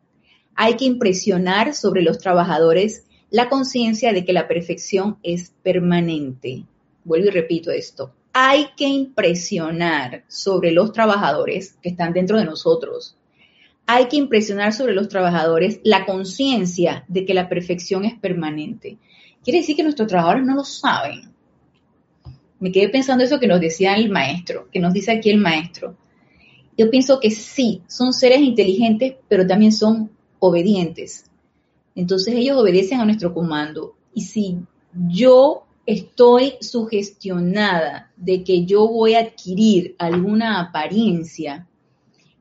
Hay que impresionar sobre los trabajadores la conciencia de que la perfección es permanente. Vuelvo y repito esto. Hay que impresionar sobre los trabajadores que están dentro de nosotros. Hay que impresionar sobre los trabajadores la conciencia de que la perfección es permanente. Quiere decir que nuestros trabajadores no lo saben me quedé pensando eso que nos decía el maestro, que nos dice aquí el maestro. Yo pienso que sí, son seres inteligentes, pero también son obedientes. Entonces ellos obedecen a nuestro comando. Y si yo estoy sugestionada de que yo voy a adquirir alguna apariencia,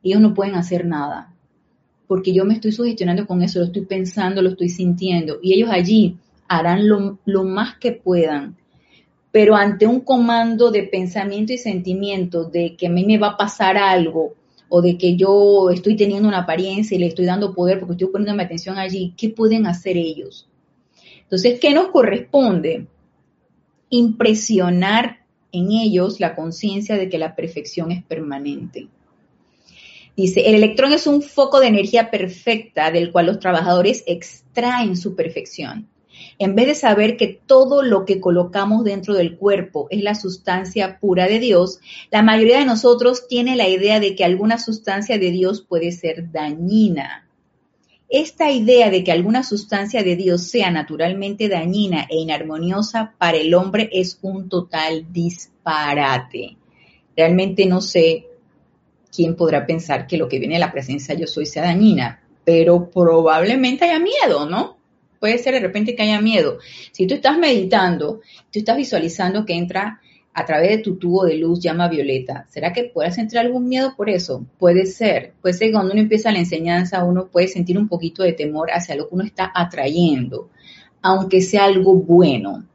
ellos no pueden hacer nada. Porque yo me estoy sugestionando con eso, lo estoy pensando, lo estoy sintiendo. Y ellos allí harán lo, lo más que puedan pero ante un comando de pensamiento y sentimiento de que a mí me va a pasar algo o de que yo estoy teniendo una apariencia y le estoy dando poder porque estoy poniendo mi atención allí, ¿qué pueden hacer ellos? Entonces, ¿qué nos corresponde? Impresionar en ellos la conciencia de que la perfección es permanente. Dice, el electrón es un foco de energía perfecta del cual los trabajadores extraen su perfección. En vez de saber que todo lo que colocamos dentro del cuerpo es la sustancia pura de Dios, la mayoría de nosotros tiene la idea de que alguna sustancia de Dios puede ser dañina. Esta idea de que alguna sustancia de Dios sea naturalmente dañina e inarmoniosa para el hombre es un total disparate. Realmente no sé quién podrá pensar que lo que viene de la presencia yo soy sea dañina, pero probablemente haya miedo, ¿no? Puede ser de repente que haya miedo. Si tú estás meditando, tú estás visualizando que entra a través de tu tubo de luz llama violeta, ¿será que puedas sentir algún miedo por eso? Puede ser. Puede ser que cuando uno empieza la enseñanza, uno puede sentir un poquito de temor hacia lo que uno está atrayendo, aunque sea algo bueno.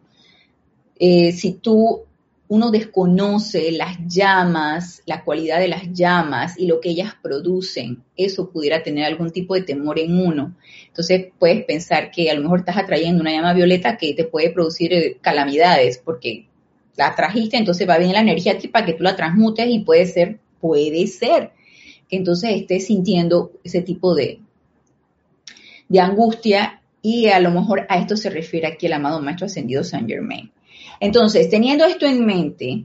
Eh, si tú uno desconoce las llamas, la cualidad de las llamas y lo que ellas producen, eso pudiera tener algún tipo de temor en uno. Entonces puedes pensar que a lo mejor estás atrayendo una llama violeta que te puede producir eh, calamidades porque la trajiste, entonces va bien la energía para que tú la transmutes y puede ser, puede ser que entonces estés sintiendo ese tipo de, de angustia y a lo mejor a esto se refiere aquí el amado Maestro Ascendido Saint Germain. Entonces, teniendo esto en mente,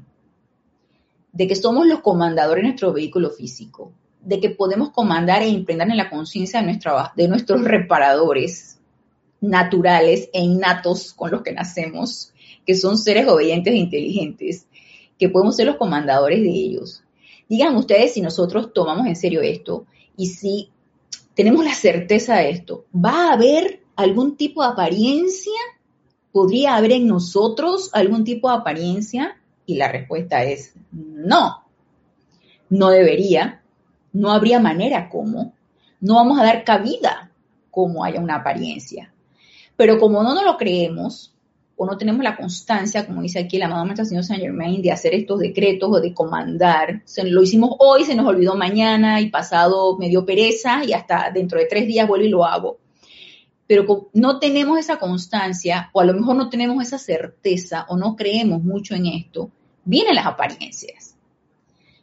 de que somos los comandadores de nuestro vehículo físico, de que podemos comandar e impregnar en la conciencia de, de nuestros reparadores naturales e innatos con los que nacemos, que son seres obedientes e inteligentes, que podemos ser los comandadores de ellos. Digan ustedes si nosotros tomamos en serio esto y si tenemos la certeza de esto, ¿va a haber algún tipo de apariencia ¿Podría haber en nosotros algún tipo de apariencia? Y la respuesta es no. No debería. No habría manera como. No vamos a dar cabida como haya una apariencia. Pero como no nos lo creemos, o no tenemos la constancia, como dice aquí el amado Maestro Señor Saint Germain, de hacer estos decretos o de comandar. Se, lo hicimos hoy, se nos olvidó mañana y pasado me dio pereza y hasta dentro de tres días vuelvo y lo hago pero no tenemos esa constancia o a lo mejor no tenemos esa certeza o no creemos mucho en esto, vienen las apariencias.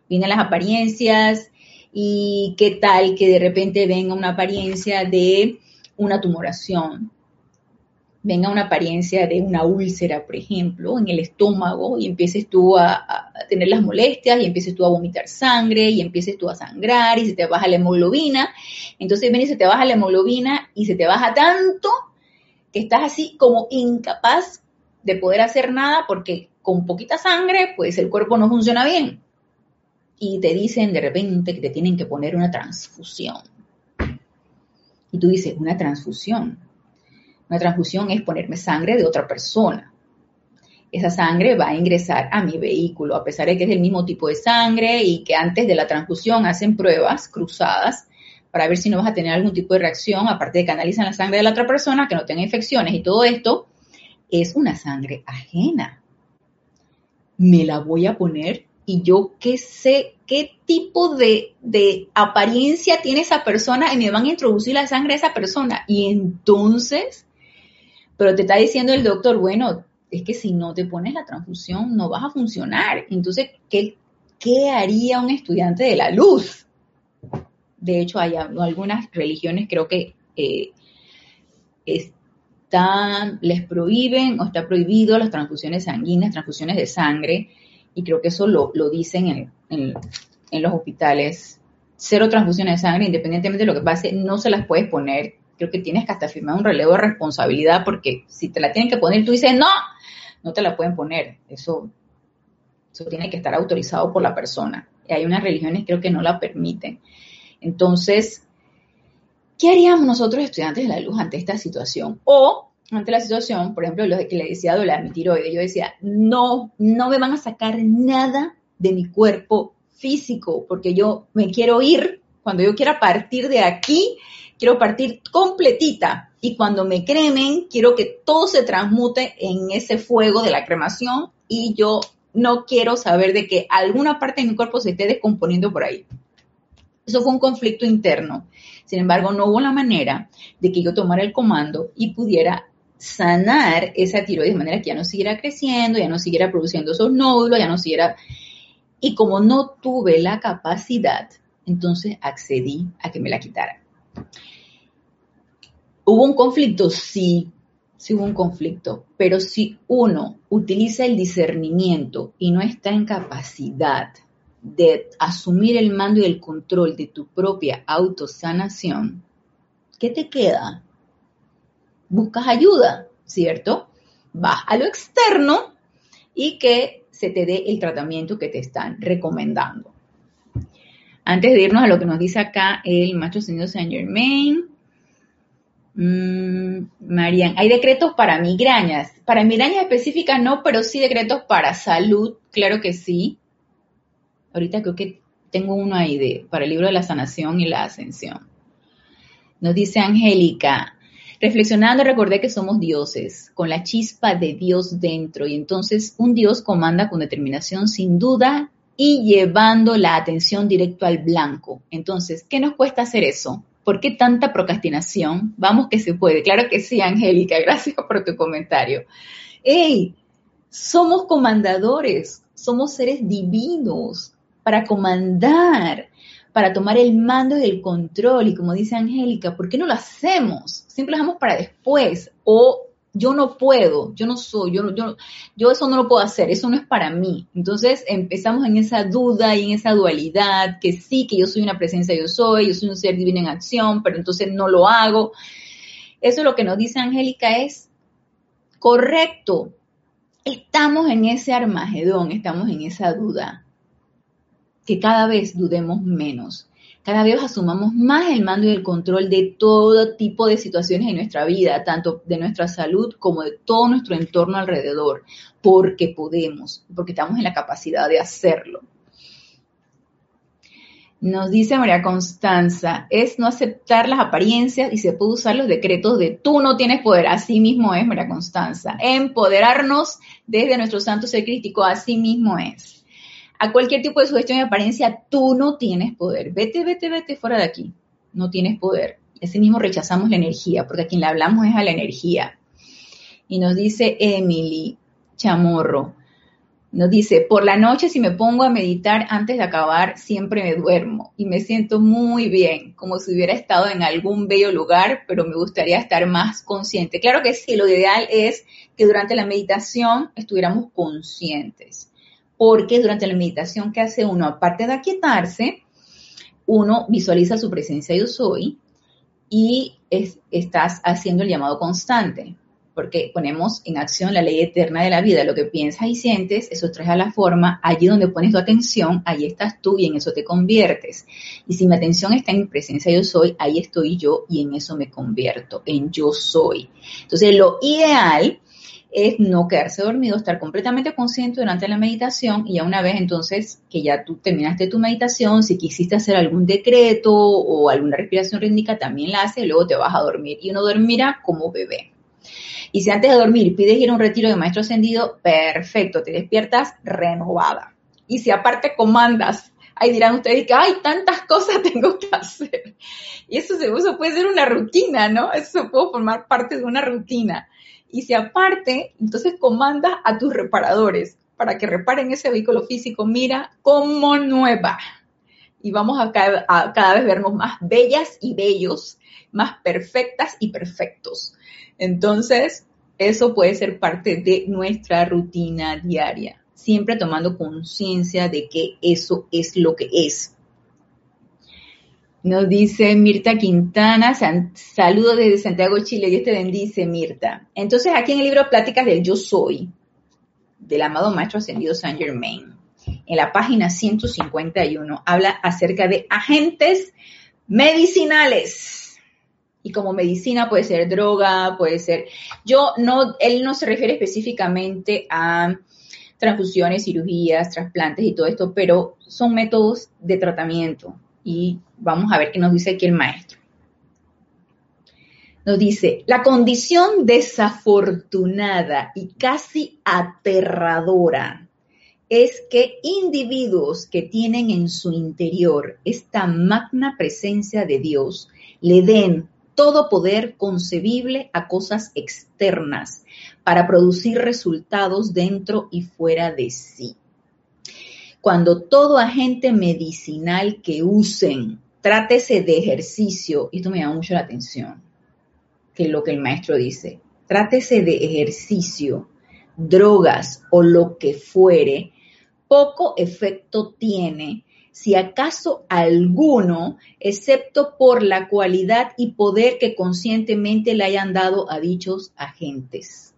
Vienen las apariencias y qué tal que de repente venga una apariencia de una tumoración, venga una apariencia de una úlcera, por ejemplo, en el estómago y empieces tú a, tener las molestias y empieces tú a vomitar sangre y empieces tú a sangrar y se te baja la hemoglobina. Entonces viene y se te baja la hemoglobina y se te baja tanto que estás así como incapaz de poder hacer nada porque con poquita sangre pues el cuerpo no funciona bien. Y te dicen de repente que te tienen que poner una transfusión. Y tú dices, una transfusión una transfusión es ponerme sangre de otra persona. Esa sangre va a ingresar a mi vehículo, a pesar de que es el mismo tipo de sangre y que antes de la transfusión hacen pruebas cruzadas para ver si no vas a tener algún tipo de reacción, aparte de que analizan la sangre de la otra persona, que no tenga infecciones y todo esto. es una sangre ajena. Me la voy a poner y yo qué sé qué tipo de, de, apariencia tiene esa persona y me van a introducir la sangre a esa persona. Y entonces, pero te está diciendo el doctor, bueno, es que si no te pones la transfusión no vas a funcionar. Entonces, ¿qué, qué haría un estudiante de la luz? De hecho, hay algunas religiones, creo que eh, están, les prohíben o está prohibido las transfusiones sanguíneas, transfusiones de sangre, y creo que eso lo, dicen en, los hospitales. Cero transfusiones de sangre, independientemente de lo que pase, no se las puedes poner. Creo que tienes que hasta firmar un relevo de responsabilidad porque si te la tienen que poner, tú dices, no, no te la pueden poner. Eso, eso tiene que estar autorizado por la persona. Y hay unas religiones creo que no la permiten. Entonces, ¿qué haríamos nosotros estudiantes de la luz ante esta situación? O ante la situación, por ejemplo, lo que le decía de mi tiroides, yo decía, no, no me van a sacar nada de mi cuerpo físico, porque yo me quiero ir, cuando yo quiera partir de aquí, quiero partir completita. Y cuando me cremen, quiero que todo se transmute en ese fuego de la cremación y yo no quiero saber de que alguna parte de mi cuerpo se esté descomponiendo por ahí. Eso fue un conflicto interno. Sin embargo, no hubo la manera de que yo tomara el comando y pudiera sanar esa tiroides de manera que ya no siguiera creciendo, ya no siguiera produciendo esos nódulos, ya no siguiera... Y como no tuve la capacidad, entonces accedí a que me la quitaran. ¿Hubo un conflicto? Sí, sí hubo un conflicto, pero si uno utiliza el discernimiento y no está en capacidad de asumir el mando y el control de tu propia autosanación, ¿qué te queda? buscas ayuda, ¿cierto? Vas a lo externo y que se te dé el tratamiento que te están recomendando. Antes de irnos a lo que nos dice acá el macho señor Saint Germain, mmm, Marian, hay decretos para migrañas. Para migrañas específicas no, pero sí decretos para salud, claro que sí. Ahorita creo que tengo uno ahí de, para el libro de la sanación y la ascensión. Nos dice Angélica, Reflexionando recordé que somos dioses, con la chispa de Dios dentro, y entonces un Dios comanda con determinación sin duda y llevando la atención directo al blanco. Entonces, ¿qué nos cuesta hacer eso? ¿Por qué tanta procrastinación? Vamos que se puede. Claro que sí, Angélica, *laughs* gracias por tu comentario. ¡Ey! Somos comandadores, somos seres divinos para comandar para tomar el mando y el control. Y como dice Angélica, ¿por qué no lo hacemos? Siempre lo dejamos para después. O yo no puedo, yo no soy, yo, yo, yo eso no lo puedo hacer, eso no es para mí. Entonces empezamos en esa duda y en esa dualidad, que sí, que yo soy una presencia, yo soy, yo soy un ser divino en acción, pero entonces no lo hago. Eso es lo que nos dice Angélica es correcto. Estamos en ese armagedón, estamos en esa duda que cada vez dudemos menos, vez asumamos más el mando y el control de todo tipo de situaciones en nuestra vida, tanto de nuestra salud como de todo nuestro entorno alrededor, porque podemos, porque estamos en la capacidad de hacerlo. Nos dice María Constanza, es no aceptar las apariencias y se puede usar los decretos de tú no tienes poder. Así mismo es, María Constanza. Empoderarnos desde nuestro santo ser crítico, así mismo es a cualquier tipo de sugestión y apariencia, tú no tienes poder. Vete, vete, vete fuera de aquí. No tienes poder. Ese mismo rechazamos la energía, porque a quien le hablamos es a la energía. Y nos dice Emily Chamorro, nos dice, por la noche si me pongo a meditar antes de acabar, siempre me duermo y me siento muy bien, como si hubiera estado en algún bello lugar, pero me gustaría estar más consciente. Claro que sí, lo ideal es que durante la meditación estuviéramos conscientes porque durante la meditación que hace uno, aparte de aquietarse, uno visualiza su presencia yo soy y estás haciendo el llamado constante, porque ponemos en acción la ley eterna de la vida, lo que piensas y sientes, eso trae a la forma, allí donde pones tu atención, ahí estás tú y en eso te conviertes. Y si mi atención está en presencia yo soy, ahí estoy yo y en eso me convierto, en yo soy. Entonces, lo ideal es no quedarse dormido, estar completamente consciente durante la meditación y ya una vez entonces que ya tú terminaste tu meditación, si quisiste hacer algún decreto o alguna respiración rítmica, también la haces, luego te vas a dormir y uno dormirá como bebé. Y si antes de dormir pides ir a un retiro de maestro ascendido, perfecto, te despiertas renovada. Y si aparte comandas, ahí dirán ustedes que hay tantas cosas *laughs* tengo que hacer. Y eso, eso puede ser una rutina, ¿no? Eso puede formar parte de una rutina. Y si aparte, entonces comandas a tus reparadores para que reparen ese vehículo físico, mira como nueva. Y vamos a cada, a cada vez vernos más bellas y bellos, más perfectas y perfectos. Entonces, eso puede ser parte de nuestra rutina diaria, siempre tomando conciencia de que eso es lo que es. Nos dice Mirta Quintana, saludo desde Santiago, Chile, Dios te bendice, Mirta. Entonces, aquí en el libro Pláticas del Yo Soy, del amado Maestro Ascendido Saint Germain, en la página 151, habla acerca de agentes medicinales. Y como medicina puede ser droga, puede ser. Yo no, él no se refiere específicamente a transfusiones, cirugías, trasplantes y todo esto, pero son métodos de tratamiento. Y vamos a ver qué nos dice aquí el maestro. Nos dice, la condición desafortunada y casi aterradora es que individuos que tienen en su interior esta magna presencia de Dios le den todo poder concebible a cosas externas para producir resultados dentro y fuera de sí. Cuando todo agente medicinal que usen, trátese de ejercicio, y esto me llama mucho la atención, que lo que el maestro dice, trátese de ejercicio, drogas o lo que fuere, poco efecto tiene, si acaso alguno, excepto por la cualidad y poder que conscientemente le hayan dado a dichos agentes.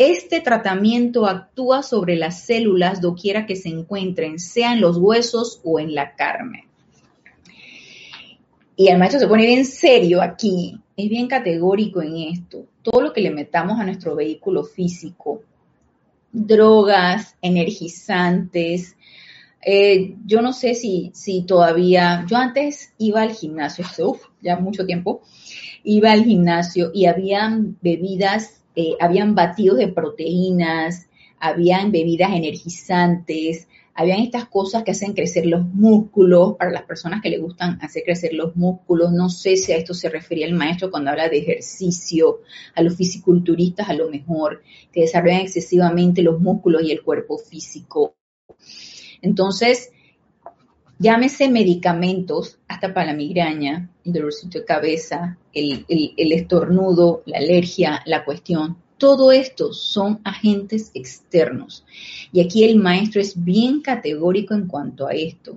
Este tratamiento actúa sobre las células doquiera que se encuentren, sea en los huesos o en la carne. Y el maestro se pone bien serio aquí, es bien categórico en esto. Todo lo que le metamos a nuestro vehículo físico, drogas, energizantes, eh, yo no sé si, si todavía, yo antes iba al gimnasio, uf, ya mucho tiempo, iba al gimnasio y habían bebidas, eh, habían batidos de proteínas, habían bebidas energizantes, habían estas cosas que hacen crecer los músculos, para las personas que le gustan hacer crecer los músculos, no sé si a esto se refería el maestro cuando habla de ejercicio, a los fisiculturistas a lo mejor, que desarrollan excesivamente los músculos y el cuerpo físico. Entonces, llámese medicamentos, hasta para la migraña, el dolorcito de cabeza, el, el estornudo, la alergia, la cuestión, todo esto son agentes externos. Y aquí el maestro es bien categórico en cuanto a esto.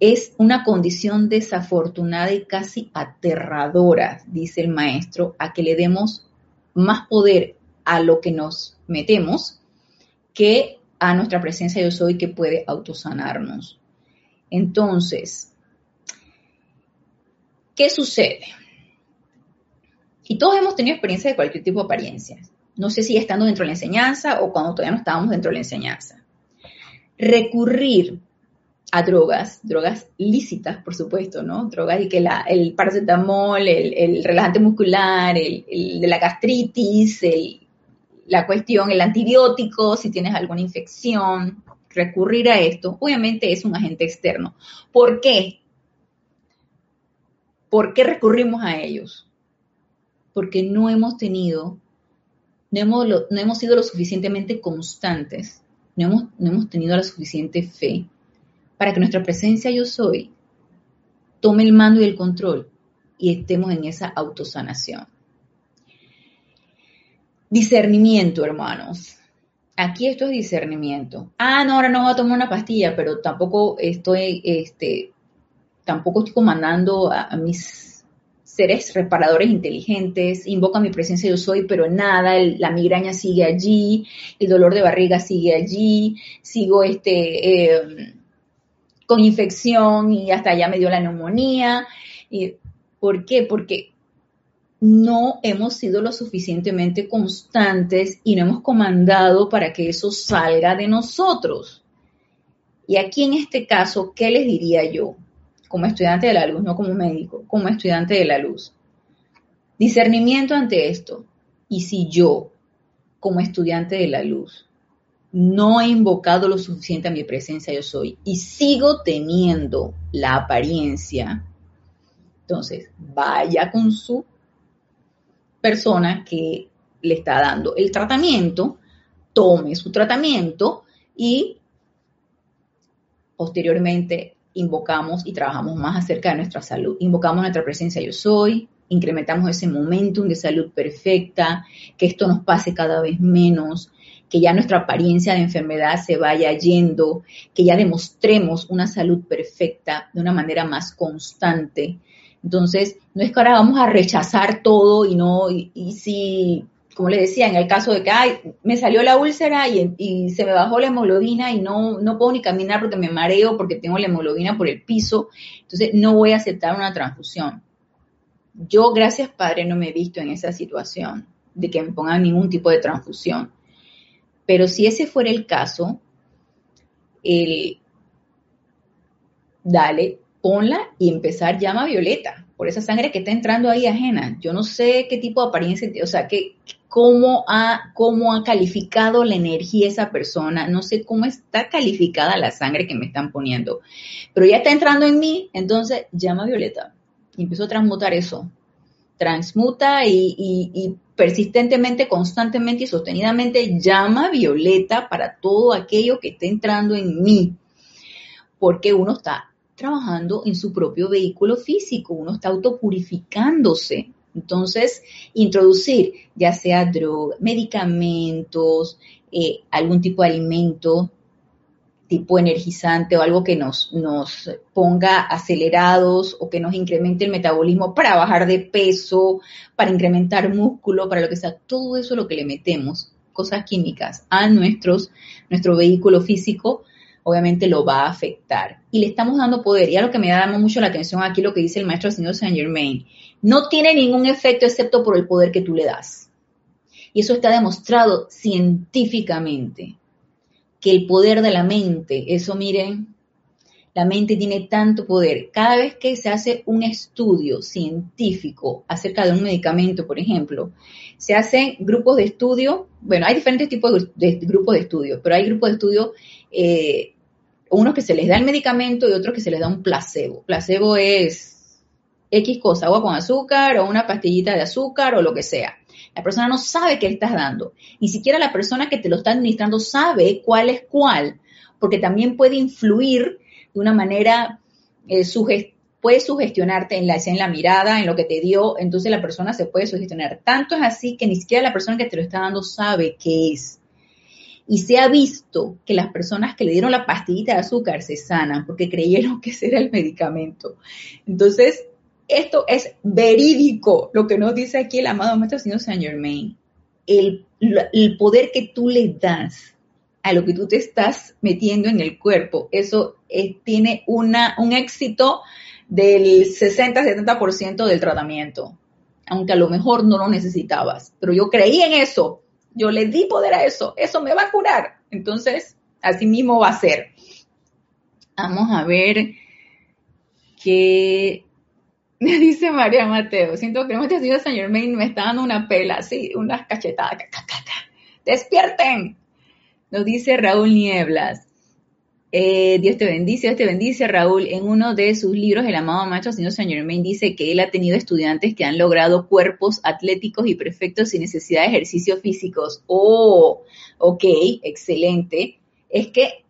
Es una condición desafortunada y casi aterradora, dice el maestro, a que le demos más poder a lo que nos metemos que a nuestra presencia yo soy que puede autosanarnos. Entonces, ¿qué sucede? Y todos hemos tenido experiencia de cualquier tipo de apariencia. No sé si estando dentro de la enseñanza o cuando todavía no estábamos dentro de la enseñanza. Recurrir a drogas, drogas lícitas, por supuesto, ¿no? Drogas y que el paracetamol, el, relajante muscular, el, de la gastritis, la cuestión, el antibiótico, si tienes alguna infección, recurrir a esto, obviamente es un agente externo. ¿Por qué? ¿Por qué recurrimos a ellos? porque no hemos tenido, no hemos, no hemos sido lo suficientemente constantes, no hemos, no hemos tenido la suficiente fe para que nuestra presencia yo soy tome el mando y el control y estemos en esa autosanación. Discernimiento, hermanos. Aquí esto es discernimiento. Ah, no, ahora no voy a tomar una pastilla, pero tampoco estoy, este, tampoco estoy comandando a mis seres reparadores inteligentes, invoca mi presencia yo soy, pero nada, la migraña sigue allí, el dolor de barriga sigue allí, sigo este, em, con infección y hasta ya me dio la neumonía. ¿Por qué? Porque no hemos sido lo suficientemente constantes y no hemos comandado para que eso salga de nosotros. Y aquí en este caso, ¿qué les diría yo? como estudiante de la luz, no como médico, como estudiante de la luz. Discernimiento ante esto. Y si yo, como estudiante de la luz, no he invocado lo suficiente a mi presencia yo soy y sigo teniendo la apariencia, entonces vaya con su persona que le está dando el tratamiento, tome su tratamiento y posteriormente invocamos y trabajamos más acerca de nuestra salud. Invocamos nuestra presencia yo soy, incrementamos ese momentum de salud perfecta, que esto nos pase cada vez menos, que ya nuestra apariencia de enfermedad se vaya yendo, que ya demostremos una salud perfecta de una manera más constante. Entonces, no es que ahora vamos a rechazar todo y no, y, si, como le decía, en el caso de que ay, me salió la úlcera y, y, se me bajó la hemoglobina y no, no puedo ni caminar porque me mareo, porque tengo la hemoglobina por el piso, entonces no voy a aceptar una transfusión. Yo, gracias Padre, no me he visto en esa situación de que me pongan ningún tipo de transfusión. Pero si ese fuera el caso, el, dale, ponla y empezar llama violeta por esa sangre que está entrando ahí ajena. Yo no sé qué tipo de apariencia, o sea, que, cómo, ha, cómo ha calificado la energía esa persona, no sé cómo está calificada la sangre que me están poniendo, pero ya está entrando en mí, entonces llama violeta y empiezo a transmutar eso. Transmuta y, persistentemente, constantemente y sostenidamente llama violeta para todo aquello que esté entrando en mí. Porque uno está trabajando en su propio vehículo físico, uno está autopurificándose. Entonces, introducir ya sea drogas, medicamentos, eh, algún tipo de alimento, tipo energizante o algo que nos, nos ponga acelerados o que nos incremente el metabolismo para bajar de peso, para incrementar músculo, para lo que sea, todo eso lo que le metemos, cosas químicas, a nuestros, nuestro vehículo físico, obviamente lo va a afectar. Y le estamos dando poder. Y a lo que me da mucho la atención aquí lo que dice el maestro señor Saint Germain. No tiene ningún efecto excepto por el poder que tú le das. Y eso está demostrado científicamente que el poder de la mente, eso miren, la mente tiene tanto poder. Cada vez que se hace un estudio científico acerca de un medicamento, por ejemplo, se hacen grupos de estudio, bueno, hay diferentes tipos de, grupos de estudio, pero hay grupos de estudio, eh, unos que se les da el medicamento y otros que se les da un placebo. Placebo es X cosa, agua con azúcar o una pastillita de azúcar o lo que sea. La persona no sabe qué estás dando. Ni siquiera la persona que te lo está administrando sabe cuál es cuál, porque también puede influir de una manera, eh, puede sugestionarte en la, en la mirada, en lo que te dio, entonces la persona se puede sugestionar. Tanto es así que ni siquiera la persona que te lo está dando sabe qué es. Y se ha visto que las personas que le dieron la pastillita de azúcar se sanan porque creyeron que ese era el medicamento. Entonces, esto es verídico, lo que nos dice aquí el amado Maestro Señor Saint Germain. El, poder que tú le das a lo que tú te estás metiendo en el cuerpo, eso tiene una, un éxito del 60-70% del tratamiento, aunque a lo mejor no lo necesitabas. Pero yo creí en eso, yo le di poder a eso, eso me va a curar. Entonces, así mismo va a ser. Vamos a ver qué *laughs* me dice María Mateo, siento que hemos tenido señor Germain me está dando una pela, así, unas cachetadas. ¡Despierten! Nos dice Raúl Nieblas. Eh, Dios te bendice, Dios te bendice, Raúl. En uno de sus libros, El amado macho, señor Saint Germain dice que él ha tenido estudiantes que han logrado cuerpos atléticos y perfectos sin necesidad de ejercicios físicos. Oh, ok, excelente. Es que,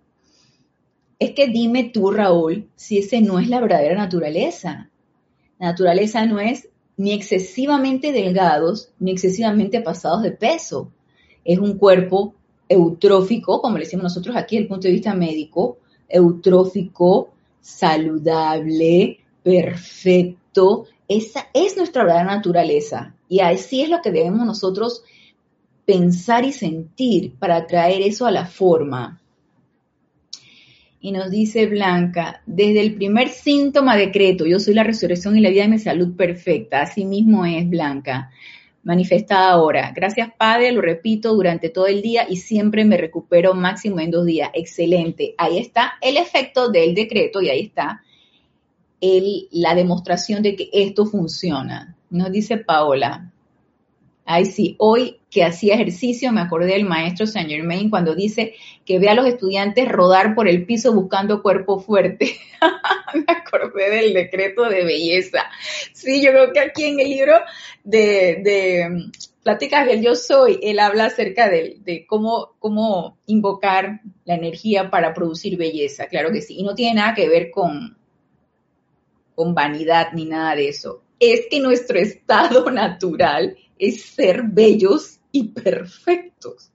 es que dime tú, Raúl, si ese no es la verdadera naturaleza. La naturaleza no es ni excesivamente delgados ni excesivamente pasados de peso. Es un cuerpo eutrófico, como le decimos nosotros aquí desde el punto de vista médico, eutrófico, saludable, perfecto. Esa es nuestra verdadera naturaleza. Y así es lo que debemos nosotros pensar y sentir para traer eso a la forma. Y nos dice Blanca, desde el primer síntoma decreto, yo soy la resurrección y la vida de mi salud perfecta. Así mismo es Blanca, manifestada ahora. Gracias Padre, lo repito durante todo el día y siempre me recupero máximo en dos días. Excelente. Ahí está el efecto del decreto y ahí está el, la demostración de que esto funciona. Nos dice Paola, Ay, sí, hoy que hacía ejercicio me acordé del maestro Saint Germain cuando dice que ve a los estudiantes rodar por el piso buscando cuerpo fuerte. *laughs* me acordé del decreto de belleza. Sí, yo creo que aquí en el libro de, mm, Pláticas del Yo Soy, él habla acerca de, de cómo, cómo invocar la energía para producir belleza, claro que sí. Y no tiene nada que ver con, con vanidad ni nada de eso. Es que nuestro estado *laughs* natural es ser bellos y perfectos.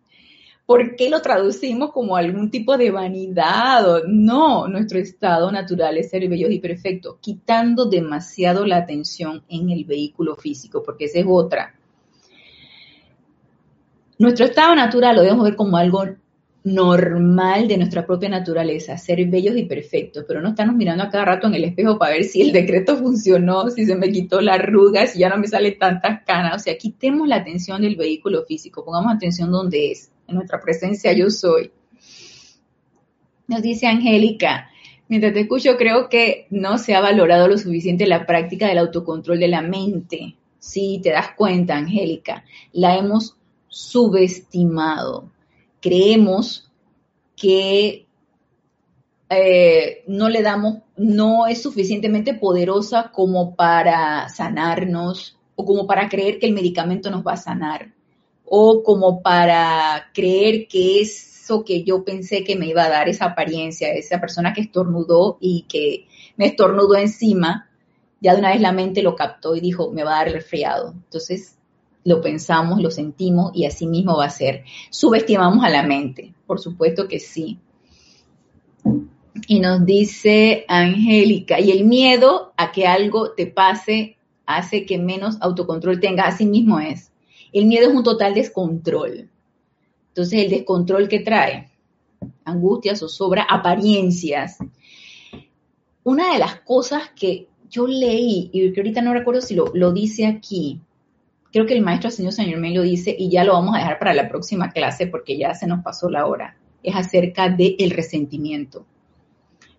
¿Por qué lo traducimos como algún tipo de vanidad? No, nuestro estado natural es ser bellos y perfectos, quitando demasiado la atención en el vehículo físico, porque esa es otra. Nuestro estado natural lo debemos ver como algo normal de nuestra propia naturaleza, ser bellos y perfectos, pero no estamos mirando a cada rato en el espejo para ver si el decreto funcionó, si se me quitó la arruga, si ya no me sale tantas canas. O sea, quitemos la atención del vehículo físico, pongamos atención donde es, en nuestra presencia yo soy. Nos dice Angélica, mientras te escucho creo que no se ha valorado lo suficiente la práctica del autocontrol de la mente. Sí, te das cuenta, Angélica, la hemos subestimado creemos que eh, no le damos, no es suficientemente poderosa como para sanarnos o como para creer que el medicamento nos va a sanar o como para creer que eso que yo pensé que me iba a dar esa apariencia, esa persona que estornudó y que me estornudó encima, ya de una vez la mente lo captó y dijo, me va a dar el resfriado. Entonces, lo pensamos, lo sentimos y así mismo va a ser. Subestimamos a la mente, por supuesto que sí. Y nos dice Angélica, y el miedo a que algo te pase hace que menos autocontrol tengas, así mismo es. El miedo es un total descontrol. Entonces, el descontrol que trae angustia, zozobra, apariencias. Una de las cosas que yo leí, y que ahorita no recuerdo si lo, lo dice aquí, creo que el maestro señor Señor me lo dice y ya lo vamos a dejar para la próxima clase porque ya se nos pasó la hora. Es acerca del el resentimiento.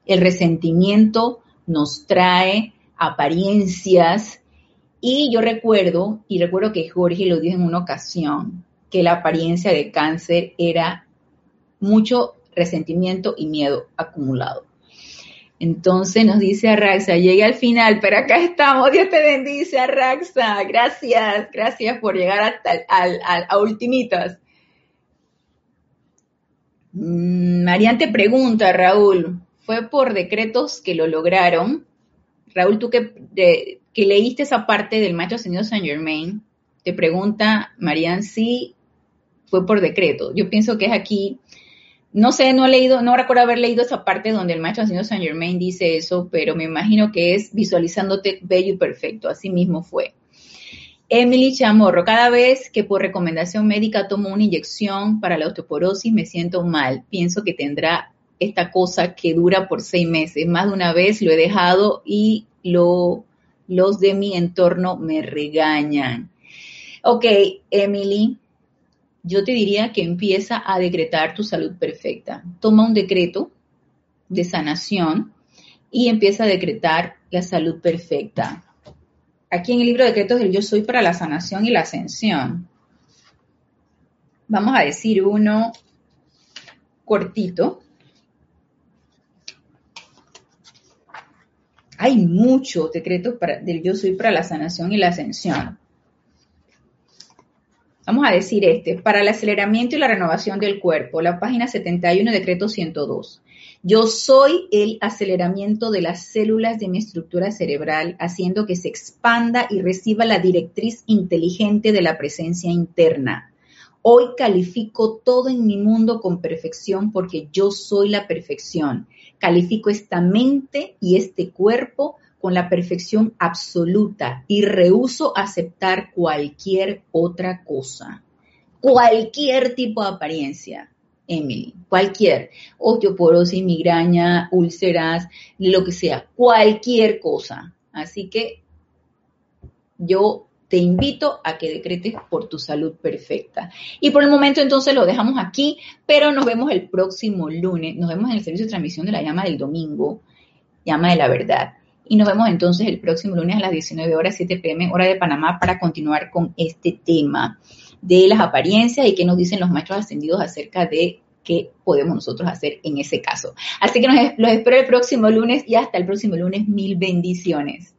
El resentimiento nos trae apariencias y yo recuerdo, y recuerdo que Jorge lo dijo en una ocasión, que la apariencia de cáncer era mucho resentimiento y miedo acumulado. Entonces nos dice Arraxa, llegué al final, pero acá estamos. Dios te bendice, Arraxa. Gracias, gracias por llegar hasta al, a ultimitas. Mm, Marian te pregunta, Raúl, ¿fue por decretos que lo lograron? Raúl, tú que, leíste esa parte del maestro señor Saint Germain, te pregunta Marian si fue por decreto. Yo pienso que es aquí no sé, no he leído, no recuerdo haber leído esa parte donde el maestro señor Saint Germain dice eso, pero me imagino que es visualizándote bello y perfecto, así mismo fue. Emily Chamorro, cada vez que por recomendación médica tomo una inyección para la osteoporosis me siento mal. Pienso que tendrá esta cosa que dura por seis meses. Más de una vez lo he dejado y lo, los de mi entorno me regañan. Ok, Emily, yo te diría que empieza a decretar tu salud perfecta. Toma un decreto de sanación y empieza a decretar la salud perfecta. Aquí en el libro de decretos del Yo Soy para la sanación y la ascensión. Vamos a decir uno cortito. Hay muchos decretos para, del Yo Soy para la sanación y la ascensión. Vamos a decir este, para el aceleramiento y la renovación del cuerpo, la página 71, decreto 102. Yo soy el aceleramiento de las células de mi estructura cerebral, haciendo que se expanda y reciba la directriz inteligente de la presencia interna. Hoy califico todo en mi mundo con perfección porque yo soy la perfección. Califico esta mente y este cuerpo con la perfección absoluta y rehuso aceptar cualquier otra cosa. Cualquier tipo de apariencia, Emily, cualquier, osteoporosis, migraña, úlceras, lo que sea, cualquier cosa. Así que yo te invito a que decretes por tu salud perfecta. Y por el momento entonces lo dejamos aquí, pero nos vemos el próximo lunes, nos vemos en el servicio de transmisión de la llama del domingo, llama de la verdad. Y nos vemos entonces el próximo lunes a las 19 horas 7 pm hora de Panamá para continuar con este tema de las apariencias y qué nos dicen los maestros ascendidos acerca de qué podemos nosotros hacer en ese caso. Así que los espero el próximo lunes y hasta el próximo lunes. Mil bendiciones.